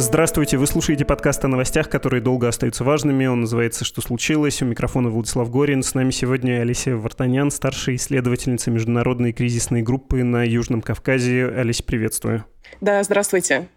Здравствуйте, вы слушаете подкаст о новостях, которые долго остаются важными. Он называется «Что случилось?». У микрофона Владислав Горин. С нами сегодня Алисия Вартанян, старшая исследовательница международной кризисной группы на Южном Кавказе. Алисия, приветствую. Да, здравствуйте.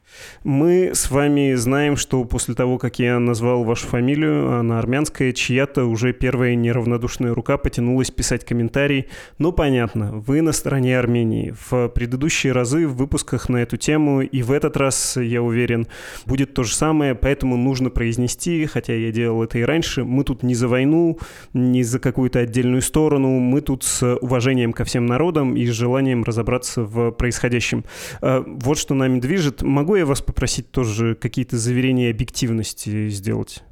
Мы с вами знаем, что после того, как я назвал вашу фамилию, она армянская, чья-то уже первая неравнодушная рука потянулась писать комментарий. Ну, понятно, вы на стороне Армении. В предыдущие разы в выпусках на эту тему, и в этот раз, я уверен, будет то же самое, поэтому нужно произнести, хотя я делал это и раньше, мы тут не за войну, не за какую-то отдельную сторону, мы тут с уважением ко всем народам и с желанием разобраться в происходящем. А, вот что нами движет. Могу я вас попросить тоже какие-то заверения объективности сделать?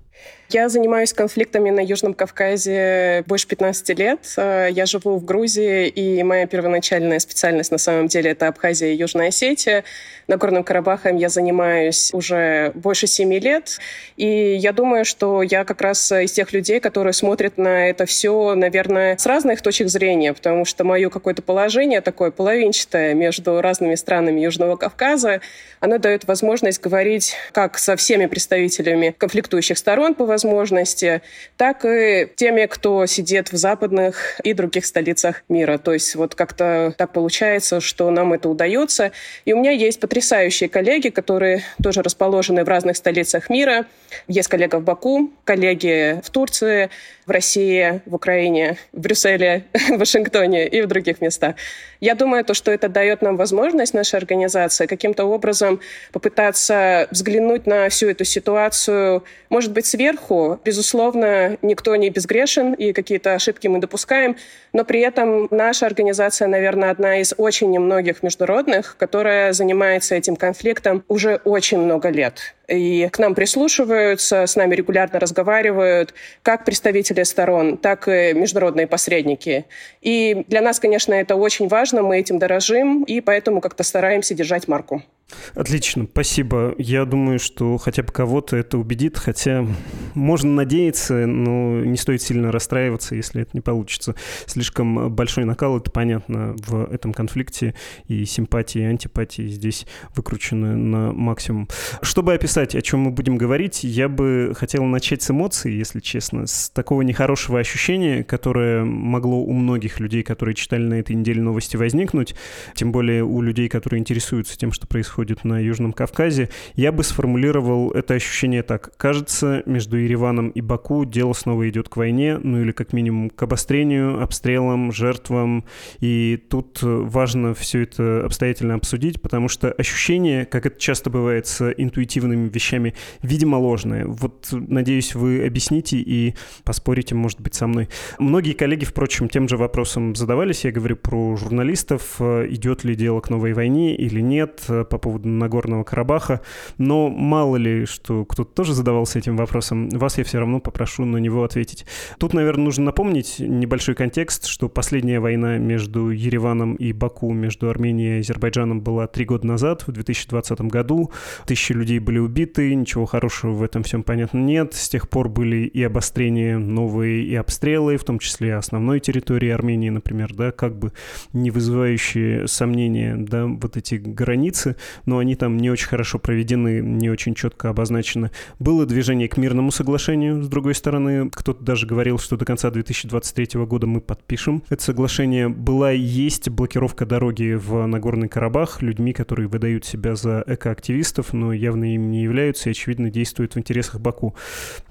Я занимаюсь конфликтами на Южном Кавказе больше 15 лет. Э, я живу в Грузии, и моя первоначальная специальность на самом деле это Абхазия и Южная Осетия. Нагорным Карабахом я занимаюсь уже больше 7 лет. И я думаю, что я как раз из тех людей, которые смотрят на это все, наверное, с разных точек зрения, потому что мое какое-то положение такое половинчатое между разными странами Южного Кавказа, оно дает возможность говорить как со всеми представителями конфликтующих сторон по возможности, так и теми, кто сидит в западных и других столицах мира. То есть вот как-то так получается, что нам это удается. И у меня есть потрясающие коллеги, которые тоже расположены в разных столицах мира. Есть коллега в Баку, коллеги в Турции, в России, в Украине, в Брюсселе, в Вашингтоне и в других местах. Я думаю, то, что это дает нам возможность, наша организация, каким-то образом попытаться взглянуть на всю эту ситуацию, может быть, сверху. Безусловно, никто не безгрешен, и какие-то ошибки мы допускаем, но при этом наша организация, наверное, одна из очень немногих международных, которая занимается этим конфликтом уже очень много лет и к нам прислушиваются, с нами регулярно разговаривают, как представители сторон, так и международные посредники. И для нас, конечно, это очень важно, мы этим дорожим, и поэтому как-то стараемся держать марку. Отлично, спасибо. Я думаю, что хотя бы кого-то это убедит, хотя можно надеяться, но не стоит сильно расстраиваться, если это не получится. Слишком большой накал, это понятно, в этом конфликте, и симпатии, и антипатии здесь выкручены на максимум. Чтобы описать, о чем мы будем говорить, я бы хотел начать с эмоций, если честно, с такого нехорошего ощущения, которое могло у многих людей, которые читали на этой неделе новости, возникнуть, тем более у людей, которые интересуются тем, что происходит происходит на Южном Кавказе, я бы сформулировал это ощущение так. Кажется, между Ереваном и Баку дело снова идет к войне, ну или как минимум к обострению, обстрелам, жертвам. И тут важно все это обстоятельно обсудить, потому что ощущение, как это часто бывает с интуитивными вещами, видимо ложное. Вот, надеюсь, вы объясните и поспорите, может быть, со мной. Многие коллеги, впрочем, тем же вопросом задавались. Я говорю про журналистов, идет ли дело к новой войне или нет, по поводу поводу Нагорного Карабаха, но мало ли, что кто-то тоже задавался этим вопросом, вас я все равно попрошу на него ответить. Тут, наверное, нужно напомнить небольшой контекст, что последняя война между Ереваном и Баку, между Арменией и Азербайджаном была три года назад, в 2020 году. Тысячи людей были убиты, ничего хорошего в этом всем, понятно, нет. С тех пор были и обострения новые, и обстрелы, в том числе основной территории Армении, например, да, как бы не вызывающие сомнения, да, вот эти границы но они там не очень хорошо проведены, не очень четко обозначены. Было движение к мирному соглашению, с другой стороны, кто-то даже говорил, что до конца 2023 года мы подпишем это соглашение. Была и есть блокировка дороги в Нагорный Карабах людьми, которые выдают себя за экоактивистов, но явно им не являются и, очевидно, действуют в интересах Баку.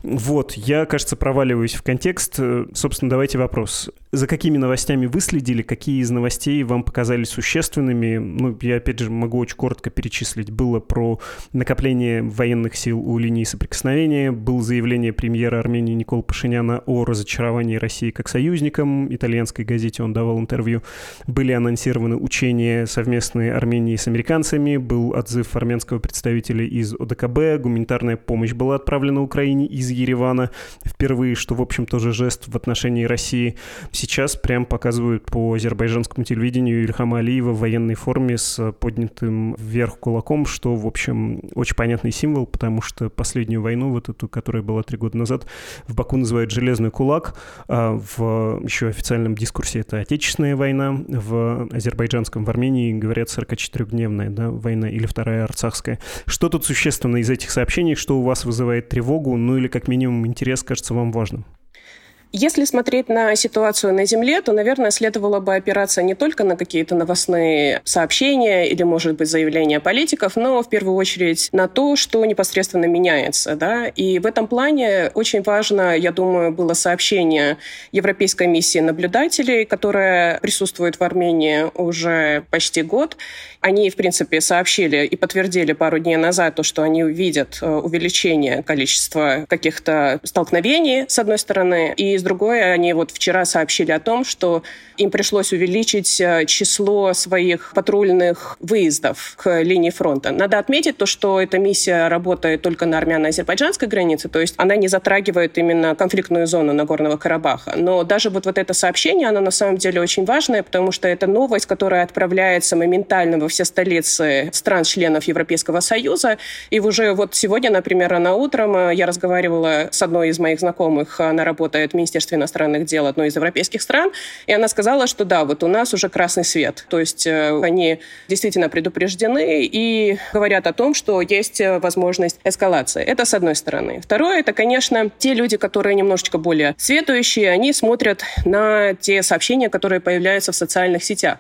Вот, я, кажется, проваливаюсь в контекст. Собственно, давайте вопрос. За какими новостями вы следили? Какие из новостей вам показались существенными? Ну, я, опять же, могу очень коротко перечислить. Было про накопление военных сил у линии соприкосновения, было заявление премьера Армении Никола Пашиняна о разочаровании России как союзником, итальянской газете он давал интервью, были анонсированы учения совместные Армении с американцами, был отзыв армянского представителя из ОДКБ, гуманитарная помощь была отправлена Украине из Еревана впервые, что, в общем, тоже жест в отношении России. Сейчас прям показывают по азербайджанскому телевидению Ильхама Алиева в военной форме с поднятым вверх вверх кулаком, что, в общем, очень понятный символ, потому что последнюю войну, вот эту, которая была три года назад, в Баку называют «железный кулак», а в еще официальном дискурсе это «отечественная война», в азербайджанском, в Армении говорят 44-дневная да, война или вторая арцахская. Что тут существенно из этих сообщений, что у вас вызывает тревогу, ну или как минимум интерес кажется вам важным? Если смотреть на ситуацию на Земле, то, наверное, следовало бы опираться не только на какие-то новостные сообщения или, может быть, заявления политиков, но в первую очередь на то, что непосредственно меняется. Да? И в этом плане очень важно, я думаю, было сообщение Европейской миссии наблюдателей, которая присутствует в Армении уже почти год. Они, в принципе, сообщили и подтвердили пару дней назад то, что они увидят э, увеличение количества каких-то столкновений, с одной стороны, и с другой, они вот вчера сообщили о том, что им пришлось увеличить э, число своих патрульных выездов к линии фронта. Надо отметить то, что эта миссия работает только на армяно-азербайджанской границе, то есть она не затрагивает именно конфликтную зону Нагорного Карабаха. Но даже вот, вот это сообщение, оно на самом деле очень важное, потому что это новость, которая отправляется моментально во все столицы стран-членов Европейского Союза. И уже вот сегодня, например, рано утром э, я разговаривала с одной из моих знакомых, она работает в Министерстве иностранных дел одной из европейских стран, и она сказала, что да, вот у нас уже красный свет. То есть э, они действительно предупреждены и говорят о том, что есть э, возможность эскалации. Это с одной стороны. Второе, это, конечно, те люди, которые немножечко более светующие, они смотрят на те сообщения, которые появляются в социальных сетях.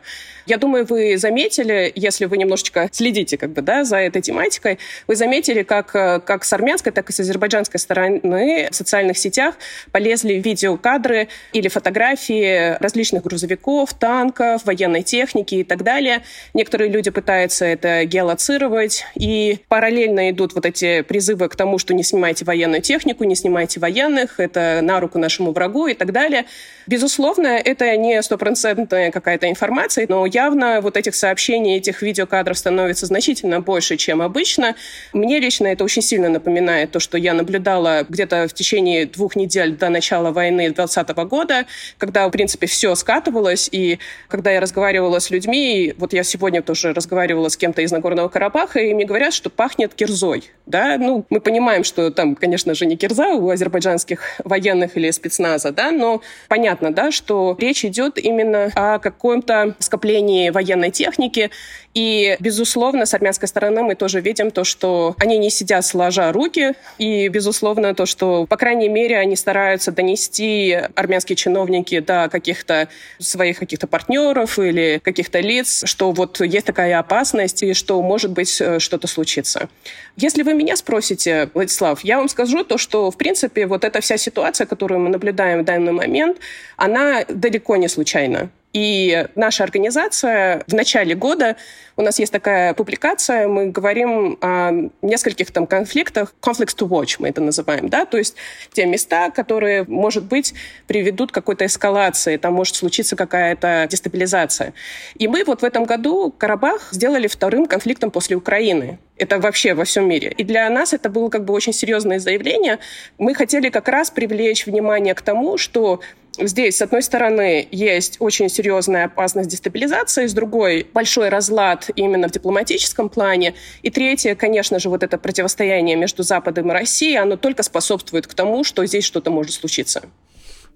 Я думаю, вы заметили, если вы немножечко следите как бы, да, за этой тематикой, вы заметили, как, э, как с армянской, так и с азербайджанской стороны в социальных сетях полезли видеокадры или фотографии различных грузовиков, танков, военной техники и так далее. Некоторые люди пытаются это геолоцировать, и параллельно идут вот эти призывы к тому, что не снимайте военную технику, не снимайте военных, это на руку нашему врагу и так далее. Безусловно, это не стопроцентная какая-то информация, но явно вот этих сообщений, этих видеокадров становится значительно больше, чем обычно. Мне лично это очень сильно напоминает то, что я наблюдала где-то в течение двух недель до начала войны 2020 года, когда, в принципе, все скатывалось, и когда я разговаривала с людьми, вот я сегодня тоже разговаривала с кем-то из Нагорного Карабаха, и мне говорят, что пахнет кирзой. Да? Ну, мы понимаем, что там, конечно же, не кирза у азербайджанских военных или спецназа, да, но понятно, да, что речь идет именно о каком-то скоплении военной техники, и, безусловно, с армянской стороны мы тоже видим то, что они не сидят сложа руки, и, безусловно, то, что, по крайней мере, они стараются донести армянские чиновники до каких-то своих каких-то партнеров или каких-то лиц, что вот есть такая опасность и что, может быть, э, что-то случится. Если вы меня спросите, Владислав, я вам скажу то, что, в принципе, вот эта вся ситуация, которую мы наблюдаем в данный момент, она далеко не случайна. И наша организация в начале года, у нас есть такая публикация, мы говорим о нескольких там конфликтах, conflicts to watch мы это называем, да, то есть те места, которые, может быть, приведут к какой-то эскалации, там может случиться какая-то дестабилизация. И мы вот в этом году Карабах сделали вторым конфликтом после Украины. Это вообще во всем мире. И для нас это было как бы очень серьезное заявление. Мы хотели как раз привлечь внимание к тому, что Здесь, с одной стороны, есть очень серьезная опасность дестабилизации, с другой — большой разлад именно в дипломатическом плане. И третье, конечно же, вот это противостояние между Западом и Россией, оно только способствует к тому, что здесь что-то может случиться.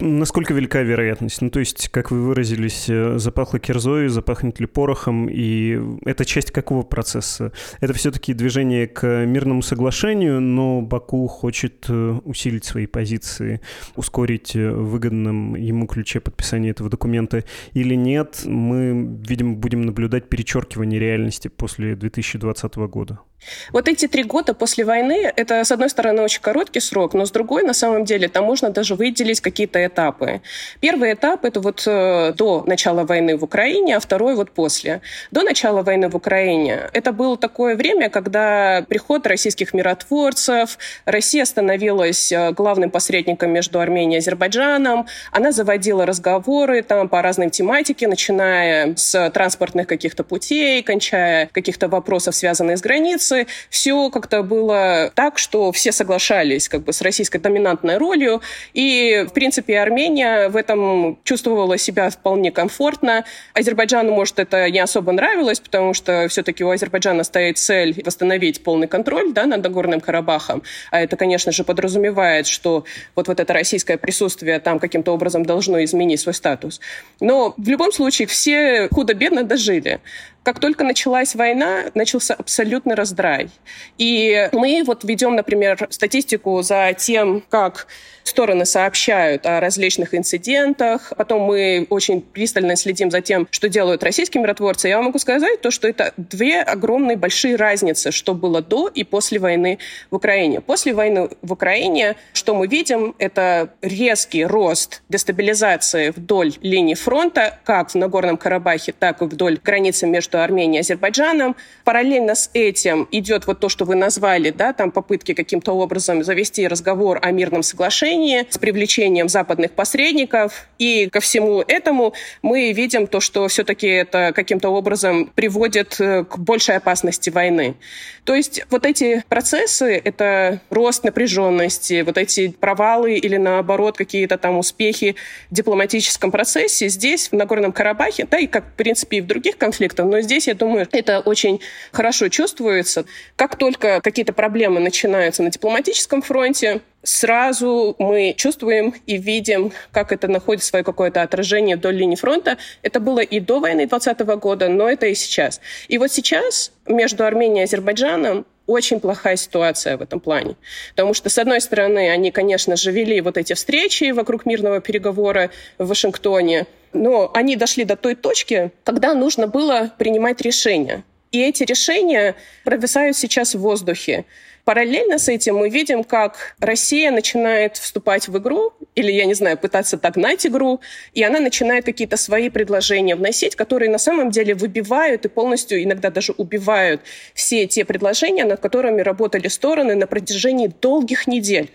Насколько велика вероятность? Ну, то есть, как вы выразились, э, запахло кирзой, запахнет ли порохом, и это часть какого процесса? Это все-таки движение к мирному соглашению, но Баку хочет э, усилить свои позиции, ускорить э, в выгодном ему ключе подписание этого документа или нет? Мы, видимо, будем наблюдать перечеркивание реальности после 2020 года. Вот эти три года после войны, это, с одной стороны, очень короткий срок, но с другой, на самом деле, там можно даже выделить какие-то этапы. Первый этап — это вот э, до начала войны в Украине, а второй вот после. До начала войны в Украине это было такое время, когда приход российских миротворцев, Россия становилась э, главным посредником между Арменией и Азербайджаном, она заводила разговоры там по разным тематике, начиная с транспортных каких-то путей, кончая каких-то вопросов, связанных с границей, процессы, все как-то было так, что все соглашались как бы с российской доминантной ролью, и, в принципе, Армения в этом чувствовала себя вполне комфортно. Азербайджану, может, это не особо нравилось, потому что все-таки у Азербайджана стоит цель восстановить полный контроль да, над Нагорным Карабахом, а это, конечно же, подразумевает, что вот, вот это российское присутствие там каким-то образом должно изменить свой статус. Но в любом случае все худо-бедно дожили. Как только началась война, начался абсолютный раздрай. И мы вот ведем, например, статистику за тем, как стороны сообщают о различных инцидентах. Потом мы очень пристально следим за тем, что делают российские миротворцы. Я могу сказать то, что это две огромные большие разницы, что было до и после войны в Украине. После войны в Украине, что мы видим, это резкий рост дестабилизации вдоль линии фронта, как в Нагорном Карабахе, так и вдоль границы между Арменией и Азербайджаном. Параллельно с этим идет вот то, что вы назвали, да, там попытки каким-то образом завести разговор о мирном соглашении, с привлечением западных посредников. И ко всему этому мы видим то, что все-таки это каким-то образом приводит э, к большей опасности войны. То есть вот эти процессы — это рост напряженности, вот эти провалы или, наоборот, какие-то там успехи в дипломатическом процессе здесь, в Нагорном Карабахе, да и как, в принципе, и в других конфликтах, но здесь, я думаю, это очень хорошо чувствуется. Как только какие-то проблемы начинаются на дипломатическом фронте, сразу мы чувствуем и видим, как это находит свое какое-то отражение вдоль линии фронта. Это было и до войны 2020 года, но это и сейчас. И вот сейчас между Арменией и Азербайджаном очень плохая ситуация в этом плане. Потому что, с одной стороны, они, конечно же, вели вот эти встречи вокруг мирного переговора в Вашингтоне, но они дошли до той точки, когда нужно было принимать решения. И эти решения провисают сейчас в воздухе. Параллельно с этим мы видим, как Россия начинает вступать в игру, или, я не знаю, пытаться догнать игру, и она начинает какие-то свои предложения вносить, которые на самом деле выбивают и полностью иногда даже убивают все те предложения, над которыми работали стороны на протяжении долгих недель.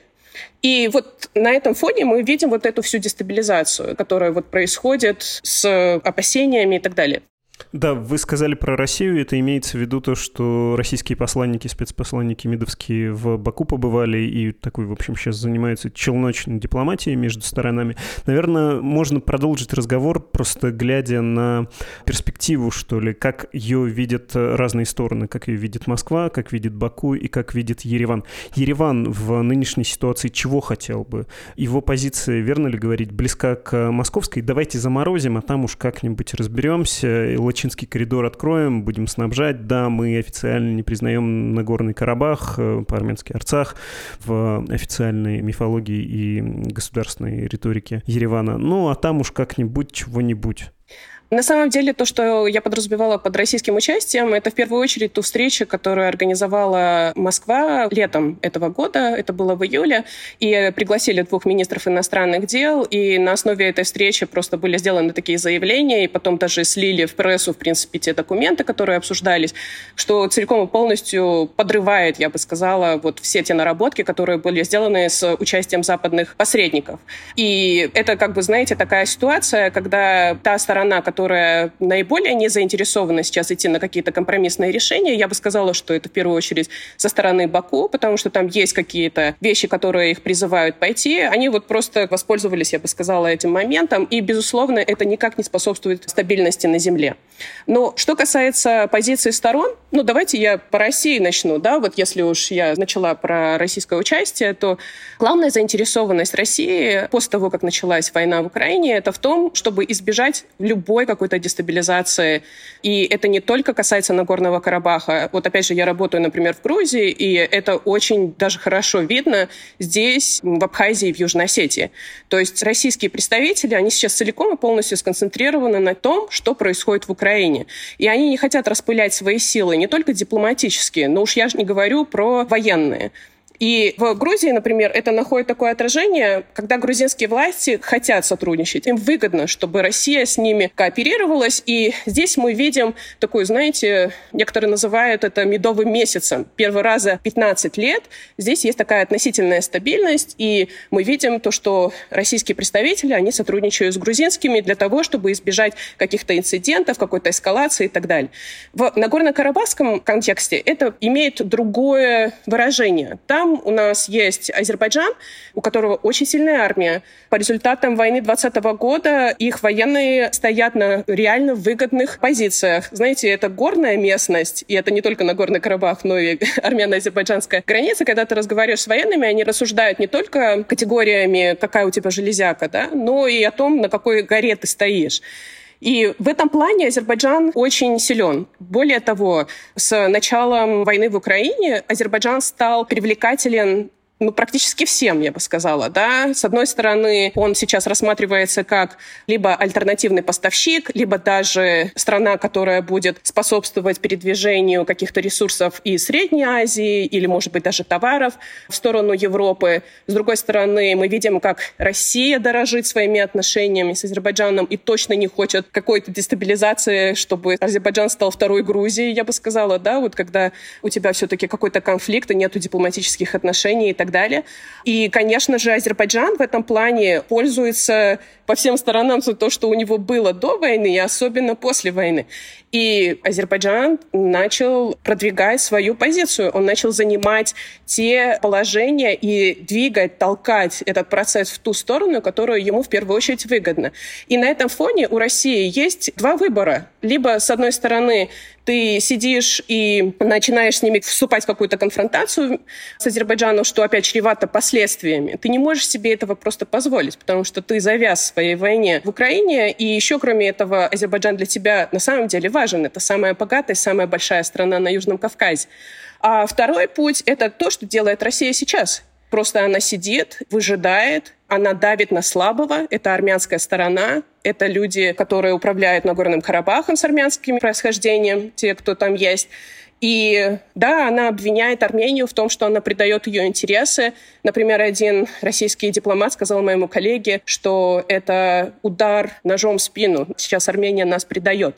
И вот на этом фоне мы видим вот эту всю дестабилизацию, которая вот происходит с опасениями и так далее. Да, вы сказали про Россию, это имеется в виду то, что российские посланники, спецпосланники МИДовские в Баку побывали и такой, в общем, сейчас занимаются челночной дипломатией между сторонами. Наверное, можно продолжить разговор, просто глядя на перспективу, что ли, как ее видят разные стороны, как ее видит Москва, как видит Баку и как видит Ереван. Ереван в нынешней ситуации чего хотел бы? Его позиция, верно ли говорить, близка к московской? Давайте заморозим, а там уж как-нибудь разберемся Лачинский коридор откроем, будем снабжать. Да, мы официально не признаем Нагорный Карабах, э, по-армянски Арцах, в официальной мифологии и государственной риторике Еревана. Ну, а там уж как-нибудь чего-нибудь. На самом деле, то, что я подразумевала под российским участием, это в первую очередь ту встречу, которую организовала Москва летом этого года, это было в июле, и пригласили двух министров иностранных дел, и на основе этой встречи просто были сделаны такие заявления, и потом даже слили в прессу, в принципе, те документы, которые обсуждались, что целиком и полностью подрывает, я бы сказала, вот все те наработки, которые были сделаны с участием западных посредников. И это, как бы, знаете, такая ситуация, когда та сторона, которая которая наиболее не заинтересована сейчас идти на какие-то компромиссные решения. Я бы сказала, что это в первую очередь со стороны Баку, потому что там есть какие-то вещи, которые их призывают пойти. Они вот просто воспользовались, я бы сказала, этим моментом. И, безусловно, это никак не способствует стабильности на земле. Но что касается позиции сторон, ну, давайте я по России начну, да, вот если уж я начала про российское участие, то главная заинтересованность России после того, как началась война в Украине, это в том, чтобы избежать любой какой-то дестабилизации. И это не только касается Нагорного Карабаха. Вот опять же, я работаю, например, в Грузии, и это очень даже хорошо видно здесь, в Абхазии, в Южной Осетии. То есть российские представители, они сейчас целиком и полностью сконцентрированы на том, что происходит в Украине. И они не хотят распылять свои силы, не только дипломатические, но уж я же не говорю про военные. И в Грузии, например, это находит такое отражение, когда грузинские власти хотят сотрудничать. Им выгодно, чтобы Россия с ними кооперировалась. И здесь мы видим такую, знаете, некоторые называют это медовым месяцем. Первый раз за 15 лет здесь есть такая относительная стабильность, и мы видим то, что российские представители, они сотрудничают с грузинскими для того, чтобы избежать каких-то инцидентов, какой-то эскалации и так далее. В Нагорно-Карабахском контексте это имеет другое выражение. Там у нас есть Азербайджан, у которого очень сильная армия. По результатам войны 2020 года их военные стоят на реально выгодных позициях. Знаете, это горная местность, и это не только Нагорный Карабах, но и армяно-азербайджанская граница. Когда ты разговариваешь с военными, они рассуждают не только категориями, какая у тебя железяка, да, но и о том, на какой горе ты стоишь. И в этом плане Азербайджан очень силен. Более того, с началом войны в Украине Азербайджан стал привлекателен ну, практически всем, я бы сказала, да. С одной стороны, он сейчас рассматривается как либо альтернативный поставщик, либо даже страна, которая будет способствовать передвижению каких-то ресурсов из Средней Азии или, может быть, даже товаров в сторону Европы. С другой стороны, мы видим, как Россия дорожит своими отношениями с Азербайджаном и точно не хочет какой-то дестабилизации, чтобы Азербайджан стал второй Грузией, я бы сказала, да, вот когда у тебя все-таки какой-то конфликт и нету дипломатических отношений и так так далее. И, конечно же, Азербайджан в этом плане пользуется по всем сторонам за то, что у него было до войны и особенно после войны. И Азербайджан начал продвигать свою позицию. Он начал занимать те положения и двигать, толкать этот процесс в ту сторону, которую ему в первую очередь выгодно. И на этом фоне у России есть два выбора. Либо, с одной стороны, ты сидишь и начинаешь с ними вступать в какую-то конфронтацию с Азербайджаном, что опять чревато последствиями. Ты не можешь себе этого просто позволить, потому что ты завяз в своей войне в Украине, и еще кроме этого Азербайджан для тебя на самом деле важен. Это самая богатая, самая большая страна на Южном Кавказе. А второй путь — это то, что делает Россия сейчас. Просто она сидит, выжидает, она давит на слабого. Это армянская сторона. Это люди, которые управляют Нагорным Карабахом с армянским происхождением, те, кто там есть. И да, она обвиняет Армению в том, что она предает ее интересы. Например, один российский дипломат сказал моему коллеге, что это удар ножом в спину. Сейчас Армения нас предает.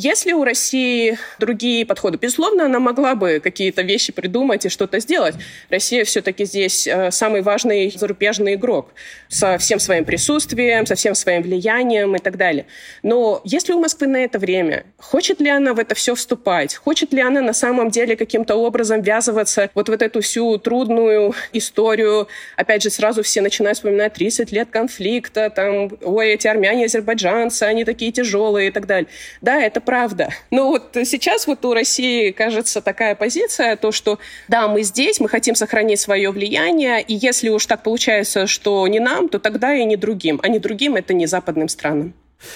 Есть ли у России другие подходы? Безусловно, она могла бы какие-то вещи придумать и что-то сделать. Россия все-таки здесь э, самый важный зарубежный игрок со всем своим присутствием, со всем своим влиянием и так далее. Но есть ли у Москвы на это время? Хочет ли она в это все вступать? Хочет ли она на самом деле каким-то образом ввязываться вот в эту всю трудную историю? Опять же, сразу все начинают вспоминать 30 лет конфликта, там, ой, эти армяне, азербайджанцы, они такие тяжелые и так далее. Да, это правда. Но вот сейчас вот у России, кажется, такая позиция, то, что да, мы здесь, мы хотим сохранить свое влияние, и если уж так получается, что не нам, то тогда и не другим. А не другим — это не западным странам.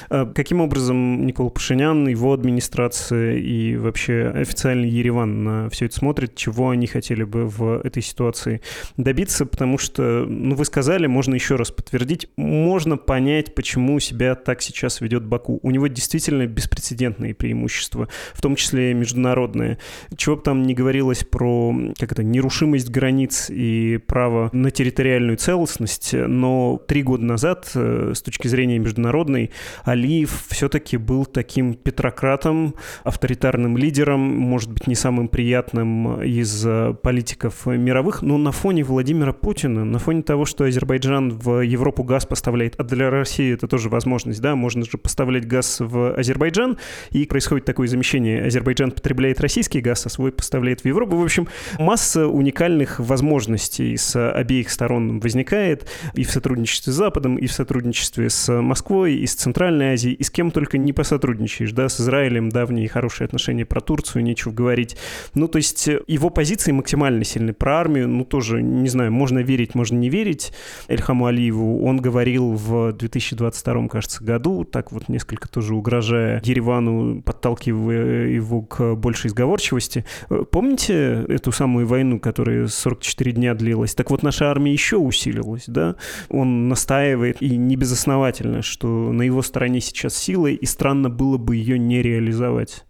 А каким образом Никола Пашинян, его администрация и вообще официальный Ереван на все это смотрит, чего они хотели бы в этой ситуации добиться, потому что, ну, вы сказали, можно еще раз подтвердить, можно понять, почему себя так сейчас ведет Баку. У него действительно беспрецедентные преимущества, в том числе международные. Чего бы там ни говорилось про, как это, нерушимость границ и право на территориальную целостность, но три года назад, э, с точки зрения международной, Алиев все-таки был таким петрократом, авторитарным лидером, может быть, не самым приятным из э, политиков мировых, но на фоне Владимира Путина, на фоне того, что Азербайджан в Европу газ поставляет, а для России это тоже возможность, да, можно же поставлять газ в Азербайджан, и происходит такое замещение. Азербайджан потребляет российский газ, а свой поставляет в Европу. В общем, масса уникальных возможностей с обеих сторон возникает и в сотрудничестве с Западом, и в сотрудничестве с Москвой, и с Центральной Центральной Азии, и с кем только не посотрудничаешь, да, с Израилем давние хорошие отношения, про Турцию нечего говорить. Ну, то есть э, его позиции максимально сильны. Про армию, ну, тоже, не знаю, можно верить, можно не верить Эльхаму Алиеву. Он говорил в 2022, кажется, году, так вот несколько тоже угрожая Еревану, подталкивая его к большей изговорчивости. Э, помните эту самую войну, которая 44 дня длилась? Так вот, наша армия еще усилилась, да? Он настаивает, и не безосновательно, что на его стороне сейчас силы, и странно было бы ее не реализовать.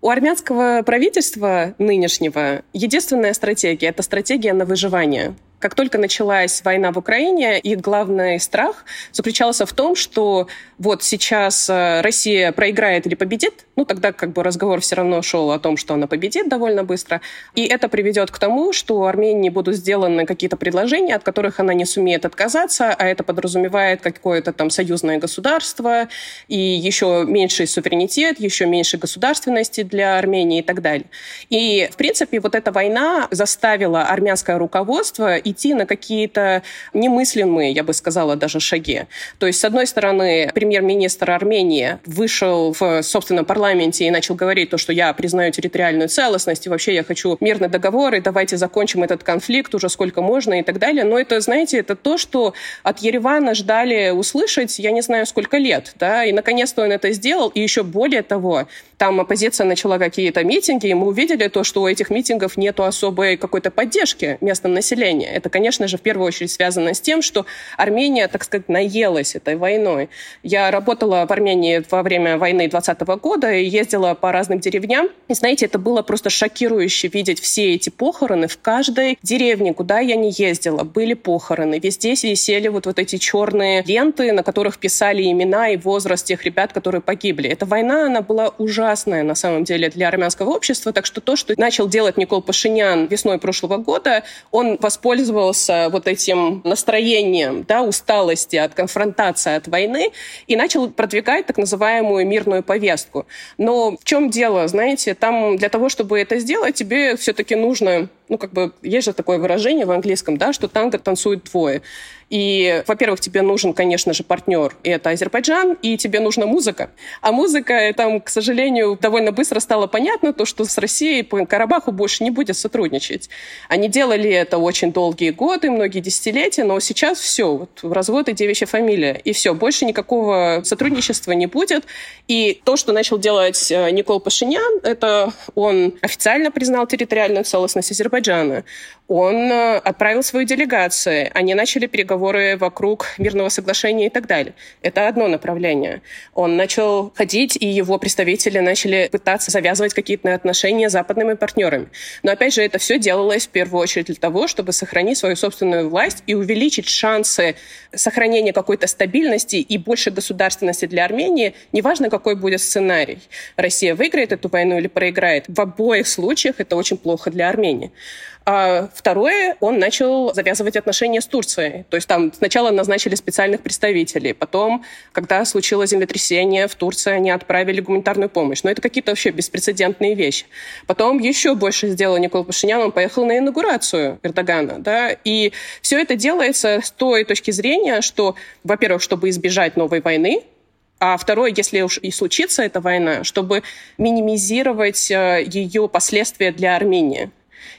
У армянского правительства нынешнего единственная стратегия – это стратегия на выживание. Как только началась война в Украине, их главный страх заключался в том, что вот сейчас э, Россия проиграет или победит, ну тогда как бы разговор все равно шел о том, что она победит довольно быстро, и это приведет к тому, что Армении будут сделаны какие-то предложения, от которых она не сумеет отказаться, а это подразумевает какое-то там союзное государство и еще меньший суверенитет, еще меньше государственности для Армении и так далее. И, в принципе, вот эта война заставила армянское руководство и идти на какие-то немыслимые, я бы сказала, даже шаги. То есть, с одной стороны, премьер-министр Армении вышел в собственном парламенте и начал говорить то, что я признаю территориальную целостность, и вообще я хочу мирный договор, и давайте закончим этот конфликт уже сколько можно и так далее. Но это, знаете, это то, что от Еревана ждали услышать, я не знаю, сколько лет, да, и наконец-то он это сделал, и еще более того, там оппозиция начала какие-то митинги, и мы увидели то, что у этих митингов нету особой какой-то поддержки местном населения. Это, конечно же, в первую очередь связано с тем, что Армения, так сказать, наелась этой войной. Я работала в Армении во время войны 20 года и ездила по разным деревням. И, знаете, это было просто шокирующе видеть все эти похороны. В каждой деревне, куда я не ездила, были похороны. Везде висели вот, вот эти черные ленты, на которых писали имена и возраст тех ребят, которые погибли. Эта война, она была ужасная на самом деле для армянского общества. Так что то, что начал делать Никол Пашинян весной прошлого года, он воспользовался воспользовался вот этим настроением да, усталости от конфронтации, от войны и начал продвигать так называемую мирную повестку. Но в чем дело, знаете, там для того, чтобы это сделать, тебе все-таки нужно ну, как бы, есть же такое выражение в английском, да, что танго танцует двое. И, во-первых, тебе нужен, конечно же, партнер, и это Азербайджан, и тебе нужна музыка. А музыка, там, к сожалению, довольно быстро стало понятно, то, что с Россией по Карабаху больше не будет сотрудничать. Они делали это очень долгие годы, многие десятилетия, но сейчас все, вот, развод и девичья фамилия, и все, больше никакого сотрудничества не будет. И то, что начал делать э, Никол Пашинян, это он официально признал территориальную целостность Азербайджана. Он э, отправил свою делегацию, они начали переговоры вокруг мирного соглашения и так далее. Это одно направление. Он начал ходить, и его представители начали пытаться завязывать какие-то отношения с западными партнерами. Но опять же, это все делалось в первую очередь для того, чтобы сохранить свою собственную власть и увеличить шансы сохранения какой-то стабильности и больше государственности для Армении, неважно, какой будет сценарий. Россия выиграет эту войну или проиграет. В обоих случаях это очень плохо для Армении. А второе, он начал завязывать отношения с Турцией. То есть там сначала назначили специальных представителей, потом, когда случилось землетрясение в Турции, они отправили гуманитарную помощь. Но это какие-то вообще беспрецедентные вещи. Потом еще больше сделал Никол Пашинян, он поехал на инаугурацию Эрдогана. Да? И все это делается с той точки зрения, что, во-первых, чтобы избежать новой войны, а второе, если уж и случится эта война, чтобы минимизировать э, ее последствия для Армении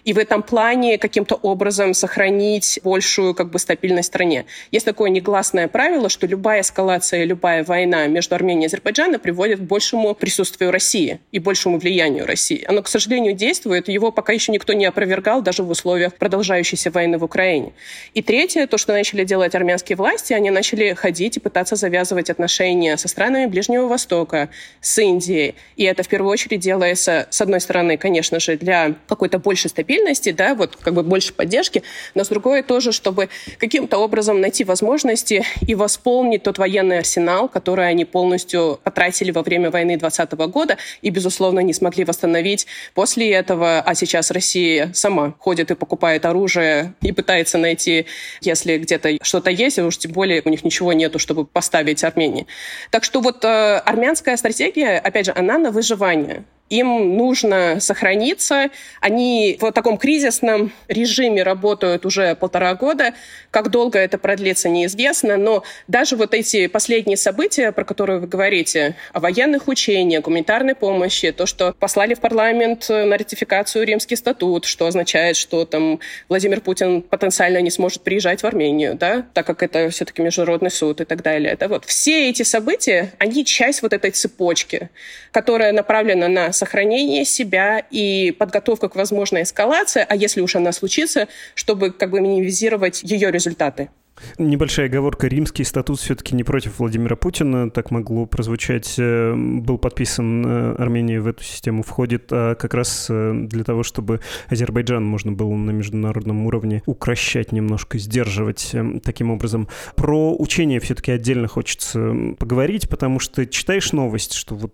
и в этом плане каким-то образом сохранить большую как бы стабильность в стране. Есть такое негласное правило, что любая эскалация, любая война между Арменией и Азербайджаном приводит к большему присутствию России и большему влиянию России. Оно, к сожалению, действует, его пока еще никто не опровергал даже в условиях продолжающейся войны в Украине. И третье, то, что начали делать армянские власти, они начали ходить и пытаться завязывать отношения со странами Ближнего Востока, с Индией. И это в первую очередь делается, с одной стороны, конечно же, для какой-то большей стабильности, да, вот как бы больше поддержки, но с другой тоже, чтобы каким-то образом найти возможности и восполнить тот военный арсенал, который они полностью потратили во время войны 2020 года и, безусловно, не смогли восстановить после этого, а сейчас Россия сама ходит и покупает оружие и пытается найти, если где-то что-то есть, уж тем более у них ничего нету, чтобы поставить Армении. Так что вот э, армянская стратегия, опять же, она на выживание им нужно сохраниться. Они в таком кризисном режиме работают уже полтора года. Как долго это продлится, неизвестно. Но даже вот эти последние события, про которые вы говорите, о военных учениях, гуманитарной помощи, то, что послали в парламент на ратификацию Римский статут, что означает, что там Владимир Путин потенциально не сможет приезжать в Армению, да, так как это все-таки международный суд и так далее. Это вот все эти события, они часть вот этой цепочки, которая направлена на сохранение себя и подготовка к возможной эскалации, а если уж она случится, чтобы как бы минимизировать ее результаты. Небольшая оговорка. Римский статут все-таки не против Владимира Путина. Так могло прозвучать. Э, был подписан э, Армения в эту систему входит, а как раз э, для того, чтобы Азербайджан можно было на международном уровне укращать немножко, сдерживать таким образом. Про учение все-таки отдельно хочется поговорить, потому что читаешь новость, что вот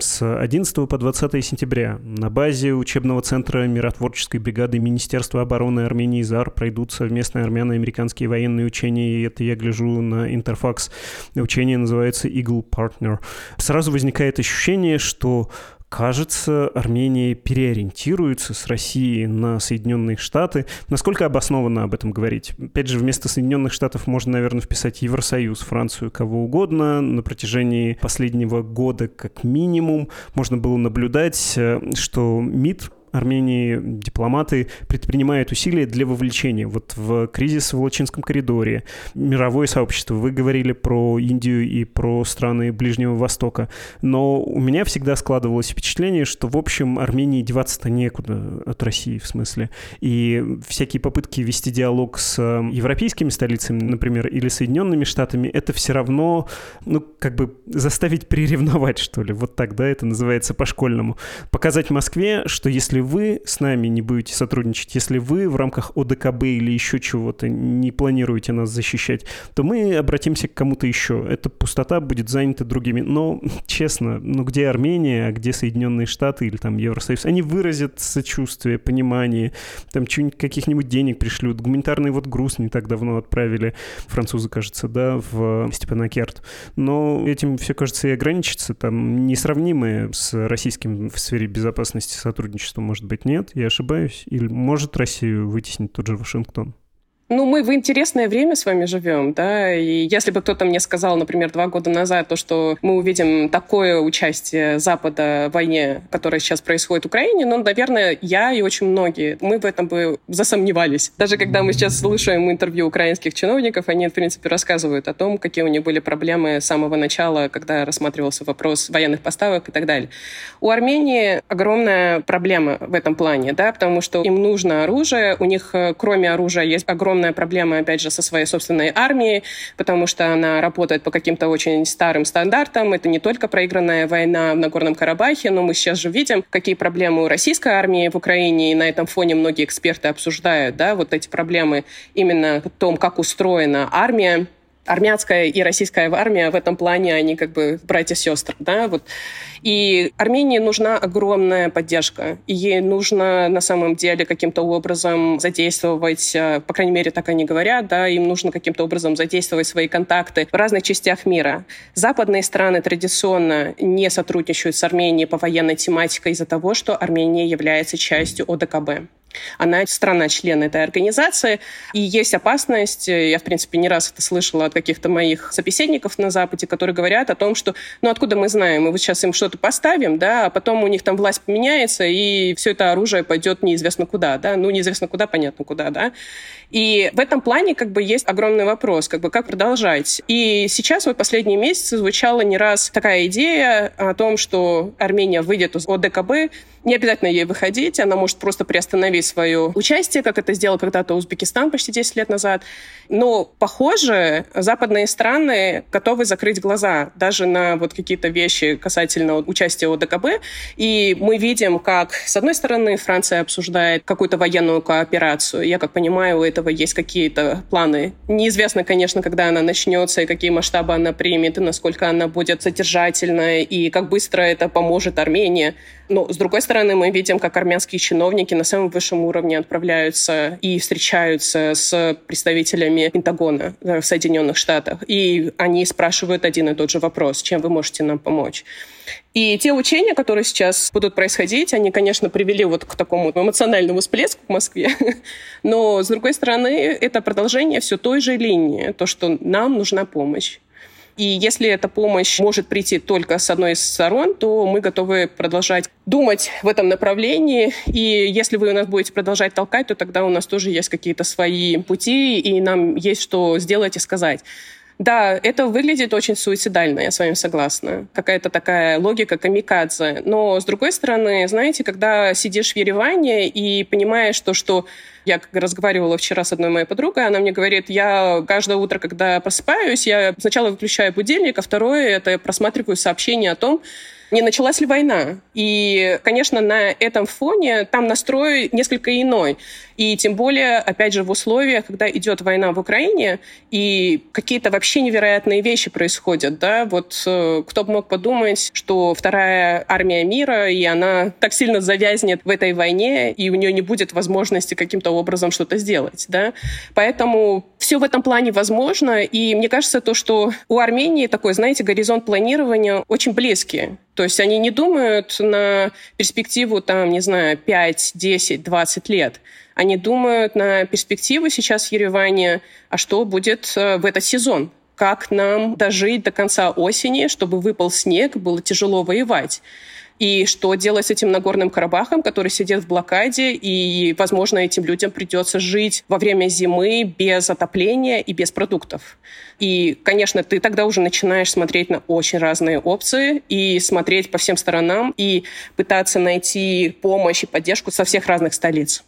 с 11 по 20 сентября на базе учебного центра миротворческой бригады Министерства обороны Армении ЗАР пройдут совместные армяно-американские военные военные учения, и это я гляжу на Интерфакс. Учение называется Eagle Partner. Сразу возникает ощущение, что Кажется, Армения переориентируется с России на Соединенные Штаты. Насколько обоснованно об этом говорить? Опять же, вместо Соединенных Штатов можно, наверное, вписать Евросоюз, Францию, кого угодно. На протяжении последнего года, как минимум, можно было наблюдать, э, что МИД Армении дипломаты предпринимают усилия для вовлечения вот в кризис в Волочинском коридоре, мировое сообщество. Вы говорили про Индию и про страны Ближнего Востока, но у меня всегда складывалось впечатление, что, в общем, Армении деваться-то некуда от России, в смысле. И всякие попытки вести диалог с европейскими столицами, например, или Соединенными Штатами, это все равно, ну, как бы заставить приревновать, что ли. Вот так, да, это называется по-школьному. Показать Москве, что если вы с нами не будете сотрудничать, если вы в рамках ОДКБ или еще чего-то не планируете нас защищать, то мы обратимся к кому-то еще. Эта пустота будет занята другими. Но, честно, ну где Армения, а где Соединенные Штаты или там Евросоюз? Они выразят сочувствие, понимание, там каких-нибудь денег пришлют. Гуманитарный вот груз не так давно отправили, французы, кажется, да, в Степанакерт. Но этим все, кажется, и ограничится. Там несравнимые с российским в сфере безопасности сотрудничеством может быть, нет, я ошибаюсь? Или может Россию вытеснить тот же Вашингтон? Ну, мы в интересное время с вами живем, да, и если бы кто-то мне сказал, например, два года назад, то, что мы увидим такое участие Запада в войне, которая сейчас происходит в Украине, ну, наверное, я и очень многие, мы в этом бы засомневались. Даже когда мы сейчас слушаем интервью украинских чиновников, они, в принципе, рассказывают о том, какие у них были проблемы с самого начала, когда рассматривался вопрос военных поставок и так далее. У Армении огромная проблема в этом плане, да, потому что им нужно оружие, у них, э, кроме оружия, есть огромная огромная проблема, опять же, со своей собственной армией, потому что она работает по каким-то очень старым стандартам. Это не только проигранная война в Нагорном Карабахе, но мы сейчас же видим, какие проблемы у российской армии в Украине, и на этом фоне многие эксперты обсуждают да, вот эти проблемы именно в том, как устроена армия, армянская и российская армия в этом плане, они как бы братья-сестры, да, вот. И Армении нужна огромная поддержка, и ей нужно на самом деле каким-то образом задействовать, э, по крайней мере, так они говорят, да, им нужно каким-то образом задействовать свои контакты в разных частях мира. Западные страны традиционно не сотрудничают с Арменией по военной тематике из-за того, что Армения является частью ОДКБ. Она страна-член этой организации, и есть опасность, э, я, в принципе, не раз это слышала от каких-то моих собеседников на Западе, которые говорят о том, что, ну, откуда мы знаем, мы вот сейчас им что-то поставим, да, а потом у них там власть поменяется, и все это оружие пойдет неизвестно куда, да, ну, неизвестно куда, понятно куда, да. И в этом плане как бы есть огромный вопрос, как бы как продолжать. И сейчас вот последние месяцы звучала не раз такая идея о том, что Армения выйдет из ОДКБ, не обязательно ей выходить, она может просто приостановить свое участие, как это сделал когда-то Узбекистан почти 10 лет назад. Но, похоже, западные страны готовы закрыть глаза даже на вот какие-то вещи касательно участия ОДКБ. И мы видим, как, с одной стороны, Франция обсуждает какую-то военную кооперацию. Я как понимаю, у этого есть какие-то планы. Неизвестно, конечно, когда она начнется и какие масштабы она примет, и насколько она будет содержательной, и как быстро это поможет Армении. Но, с другой стороны, мы видим, как армянские чиновники на самом высшем уровне отправляются и встречаются с представителями Пентагона в Соединенных Штатах. И они спрашивают один и тот же вопрос, чем вы можете нам помочь. И те учения, которые сейчас будут происходить, они, конечно, привели вот к такому эмоциональному всплеску в Москве. Но, с другой стороны, это продолжение все той же линии, то, что нам нужна помощь. И если эта помощь может прийти только с одной из сторон, то мы готовы продолжать думать в этом направлении. И если вы у нас будете продолжать толкать, то тогда у нас тоже есть какие-то свои пути, и нам есть что сделать и сказать. Да, это выглядит очень суицидально, я с вами согласна. Какая-то такая логика камикадзе. Но, с другой стороны, знаете, когда сидишь в Ереване и понимаешь то, что я разговаривала вчера с одной моей подругой, она мне говорит, я каждое утро, когда просыпаюсь, я сначала выключаю будильник, а второе — это просматриваю сообщения о том, не началась ли война. И, конечно, на этом фоне там настрой несколько иной. И тем более, опять же, в условиях, когда идет война в Украине, и какие-то вообще невероятные вещи происходят, да, вот э, кто бы мог подумать, что вторая армия мира, и она так сильно завязнет в этой войне, и у нее не будет возможности каким-то образом что-то сделать, да. Поэтому все в этом плане возможно, и мне кажется, то, что у Армении такой, знаете, горизонт планирования очень близкий. То есть они не думают на перспективу, там, не знаю, 5, 10, 20 лет. Они думают на перспективу сейчас в Ереване, а что будет э, в этот сезон, как нам дожить до конца осени, чтобы выпал снег, было тяжело воевать. И что делать с этим Нагорным Карабахом, который сидит в блокаде, и, возможно, этим людям придется жить во время зимы без отопления и без продуктов. И, конечно, ты тогда уже начинаешь смотреть на очень разные опции и смотреть по всем сторонам и пытаться найти помощь и поддержку со всех разных столиц.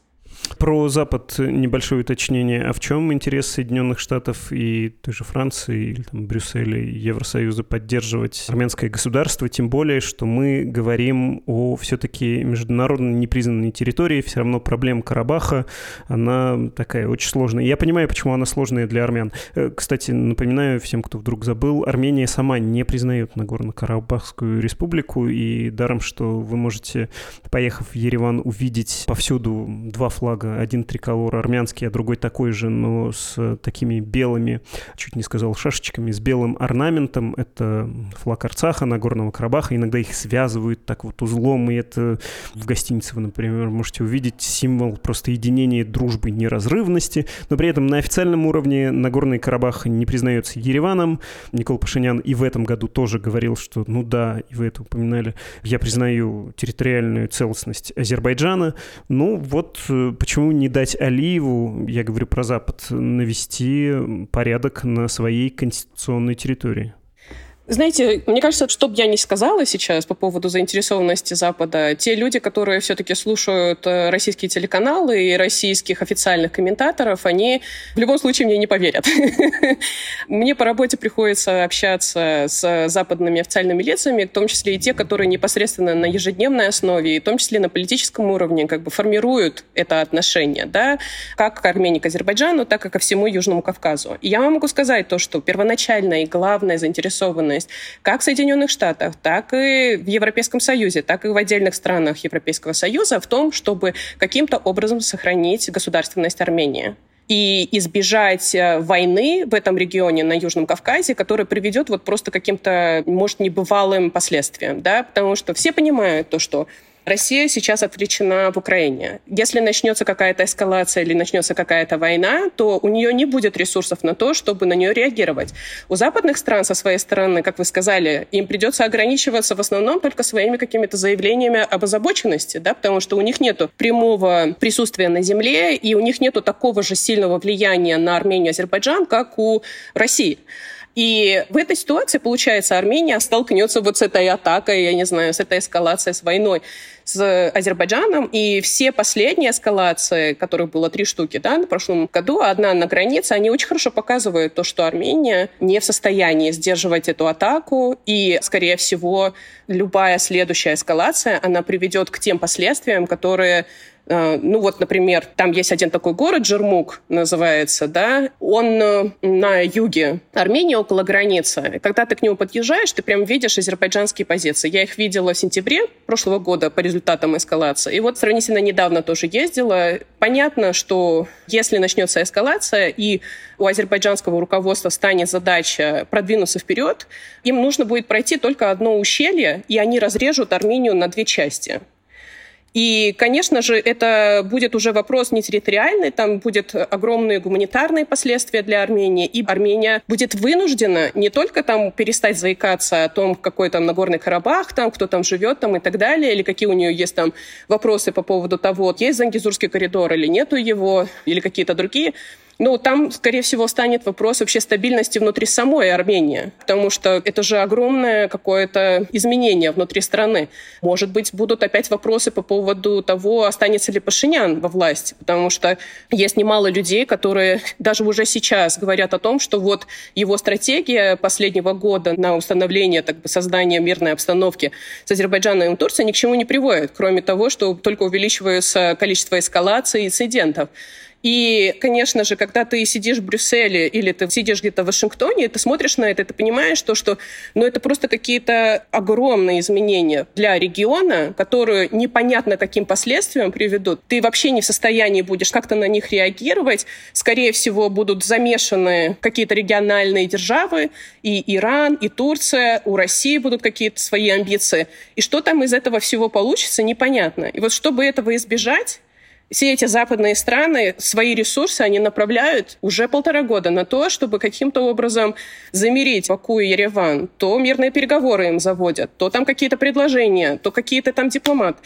Про Запад небольшое уточнение. А в чем интерес Соединенных Штатов и той же Франции, или там, Брюсселя Евросоюза поддерживать армянское государство? Тем более, что мы говорим о все-таки международно непризнанной территории. Все равно проблема Карабаха, она такая очень сложная. Я понимаю, почему она сложная для армян. Э, кстати, напоминаю всем, кто вдруг забыл, Армения сама не признает Нагорно-Карабахскую республику, и даром, что вы можете, поехав в Ереван, увидеть повсюду два флага флага. Один триколор армянский, а другой такой же, но с такими белыми, чуть не сказал шашечками, с белым орнаментом. Это флаг Арцаха, Нагорного Карабаха. Иногда их связывают так вот узлом, и это в гостинице вы, например, можете увидеть символ просто единения, дружбы, неразрывности. Но при этом на официальном уровне Нагорный Карабах не признается Ереваном. Никол Пашинян и в этом году тоже говорил, что, ну да, и вы это упоминали, я признаю территориальную целостность Азербайджана. Ну вот э, почему не дать Алиеву, я говорю про Запад, навести порядок на своей конституционной территории? Знаете, мне кажется, что бы я ни сказала сейчас по поводу заинтересованности Запада, те люди, которые все-таки слушают э, российские телеканалы и российских официальных комментаторов, они в любом случае мне не поверят. Мне по работе приходится общаться с западными официальными лицами, в том числе и те, которые непосредственно на ежедневной основе, и в том числе на политическом уровне как бы формируют это отношение, да, как к Армении, к Азербайджану, так и ко всему Южному Кавказу. И я вам могу сказать то, что первоначальная и главная заинтересованность ответственность как в Соединенных Штатах, так и в Европейском Союзе, так и в отдельных странах Европейского Союза в том, чтобы каким-то образом сохранить государственность Армении и избежать э, войны в этом регионе на Южном Кавказе, которая приведет вот просто каким-то, может, небывалым последствиям, да, потому что все понимают то, что Россия сейчас отвлечена в Украине. Если начнется какая-то эскалация или начнется какая-то война, то у нее не будет ресурсов на то, чтобы на нее реагировать. У западных стран со своей стороны, как вы сказали, им придется ограничиваться в основном только своими какими-то заявлениями об озабоченности, да, потому что у них нет прямого присутствия на земле, и у них нет такого же сильного влияния на Армению и Азербайджан, как у России. И в этой ситуации, получается, Армения столкнется вот с этой атакой, я не знаю, с этой эскалацией, с войной с Азербайджаном. И все последние эскалации, которых было три штуки да, в прошлом году, одна на границе, они очень хорошо показывают то, что Армения не в состоянии сдерживать эту атаку. И, скорее всего, любая следующая эскалация, она приведет к тем последствиям, которые ну вот, например, там есть один такой город, Джермук называется, да, он э, на юге Армении, около границы. Когда ты к нему подъезжаешь, ты прям видишь азербайджанские позиции. Я их видела в сентябре прошлого года по результатам эскалации. И вот сравнительно недавно тоже ездила. Понятно, что если начнется эскалация, и у азербайджанского руководства станет задача продвинуться вперед, им нужно будет пройти только одно ущелье, и они разрежут Армению на две части. И, конечно же, это будет уже вопрос не территориальный, там будет огромные гуманитарные последствия для Армении, и Армения будет вынуждена не только там перестать заикаться о том, какой там Нагорный Карабах, там, кто там живет там и так далее, или какие у нее есть там вопросы по поводу того, есть Зангизурский коридор или нету его, или какие-то другие, Ну, там, скорее всего, станет вопрос вообще стабильности внутри самой Армении, потому что это же огромное какое-то изменение внутри страны. Может быть, будут опять вопросы по поводу того, останется ли Пашинян во власти, потому что есть немало людей, которые даже уже сейчас говорят о том, что вот его стратегия последнего года на установление так бы, создания мирной обстановки с Азербайджаном и Турцией ни к чему не приводит, кроме того, что только увеличивается количество эскалаций и инцидентов. И, конечно же, когда ты сидишь в Брюсселе или ты сидишь где-то в Вашингтоне, ты смотришь на это, ты понимаешь, то, что ну, это просто какие-то огромные изменения для региона, которые непонятно каким последствиям приведут. Ты вообще не в состоянии будешь как-то на них реагировать. Скорее всего, будут замешаны какие-то региональные державы, и Иран, и Турция, у России будут какие-то свои амбиции. И что там из этого всего получится, непонятно. И вот чтобы этого избежать, все эти западные страны свои ресурсы они направляют уже полтора года на то, чтобы каким-то образом замерить Баку и Ереван. То мирные переговоры им заводят, то там какие-то предложения, то какие-то там дипломат.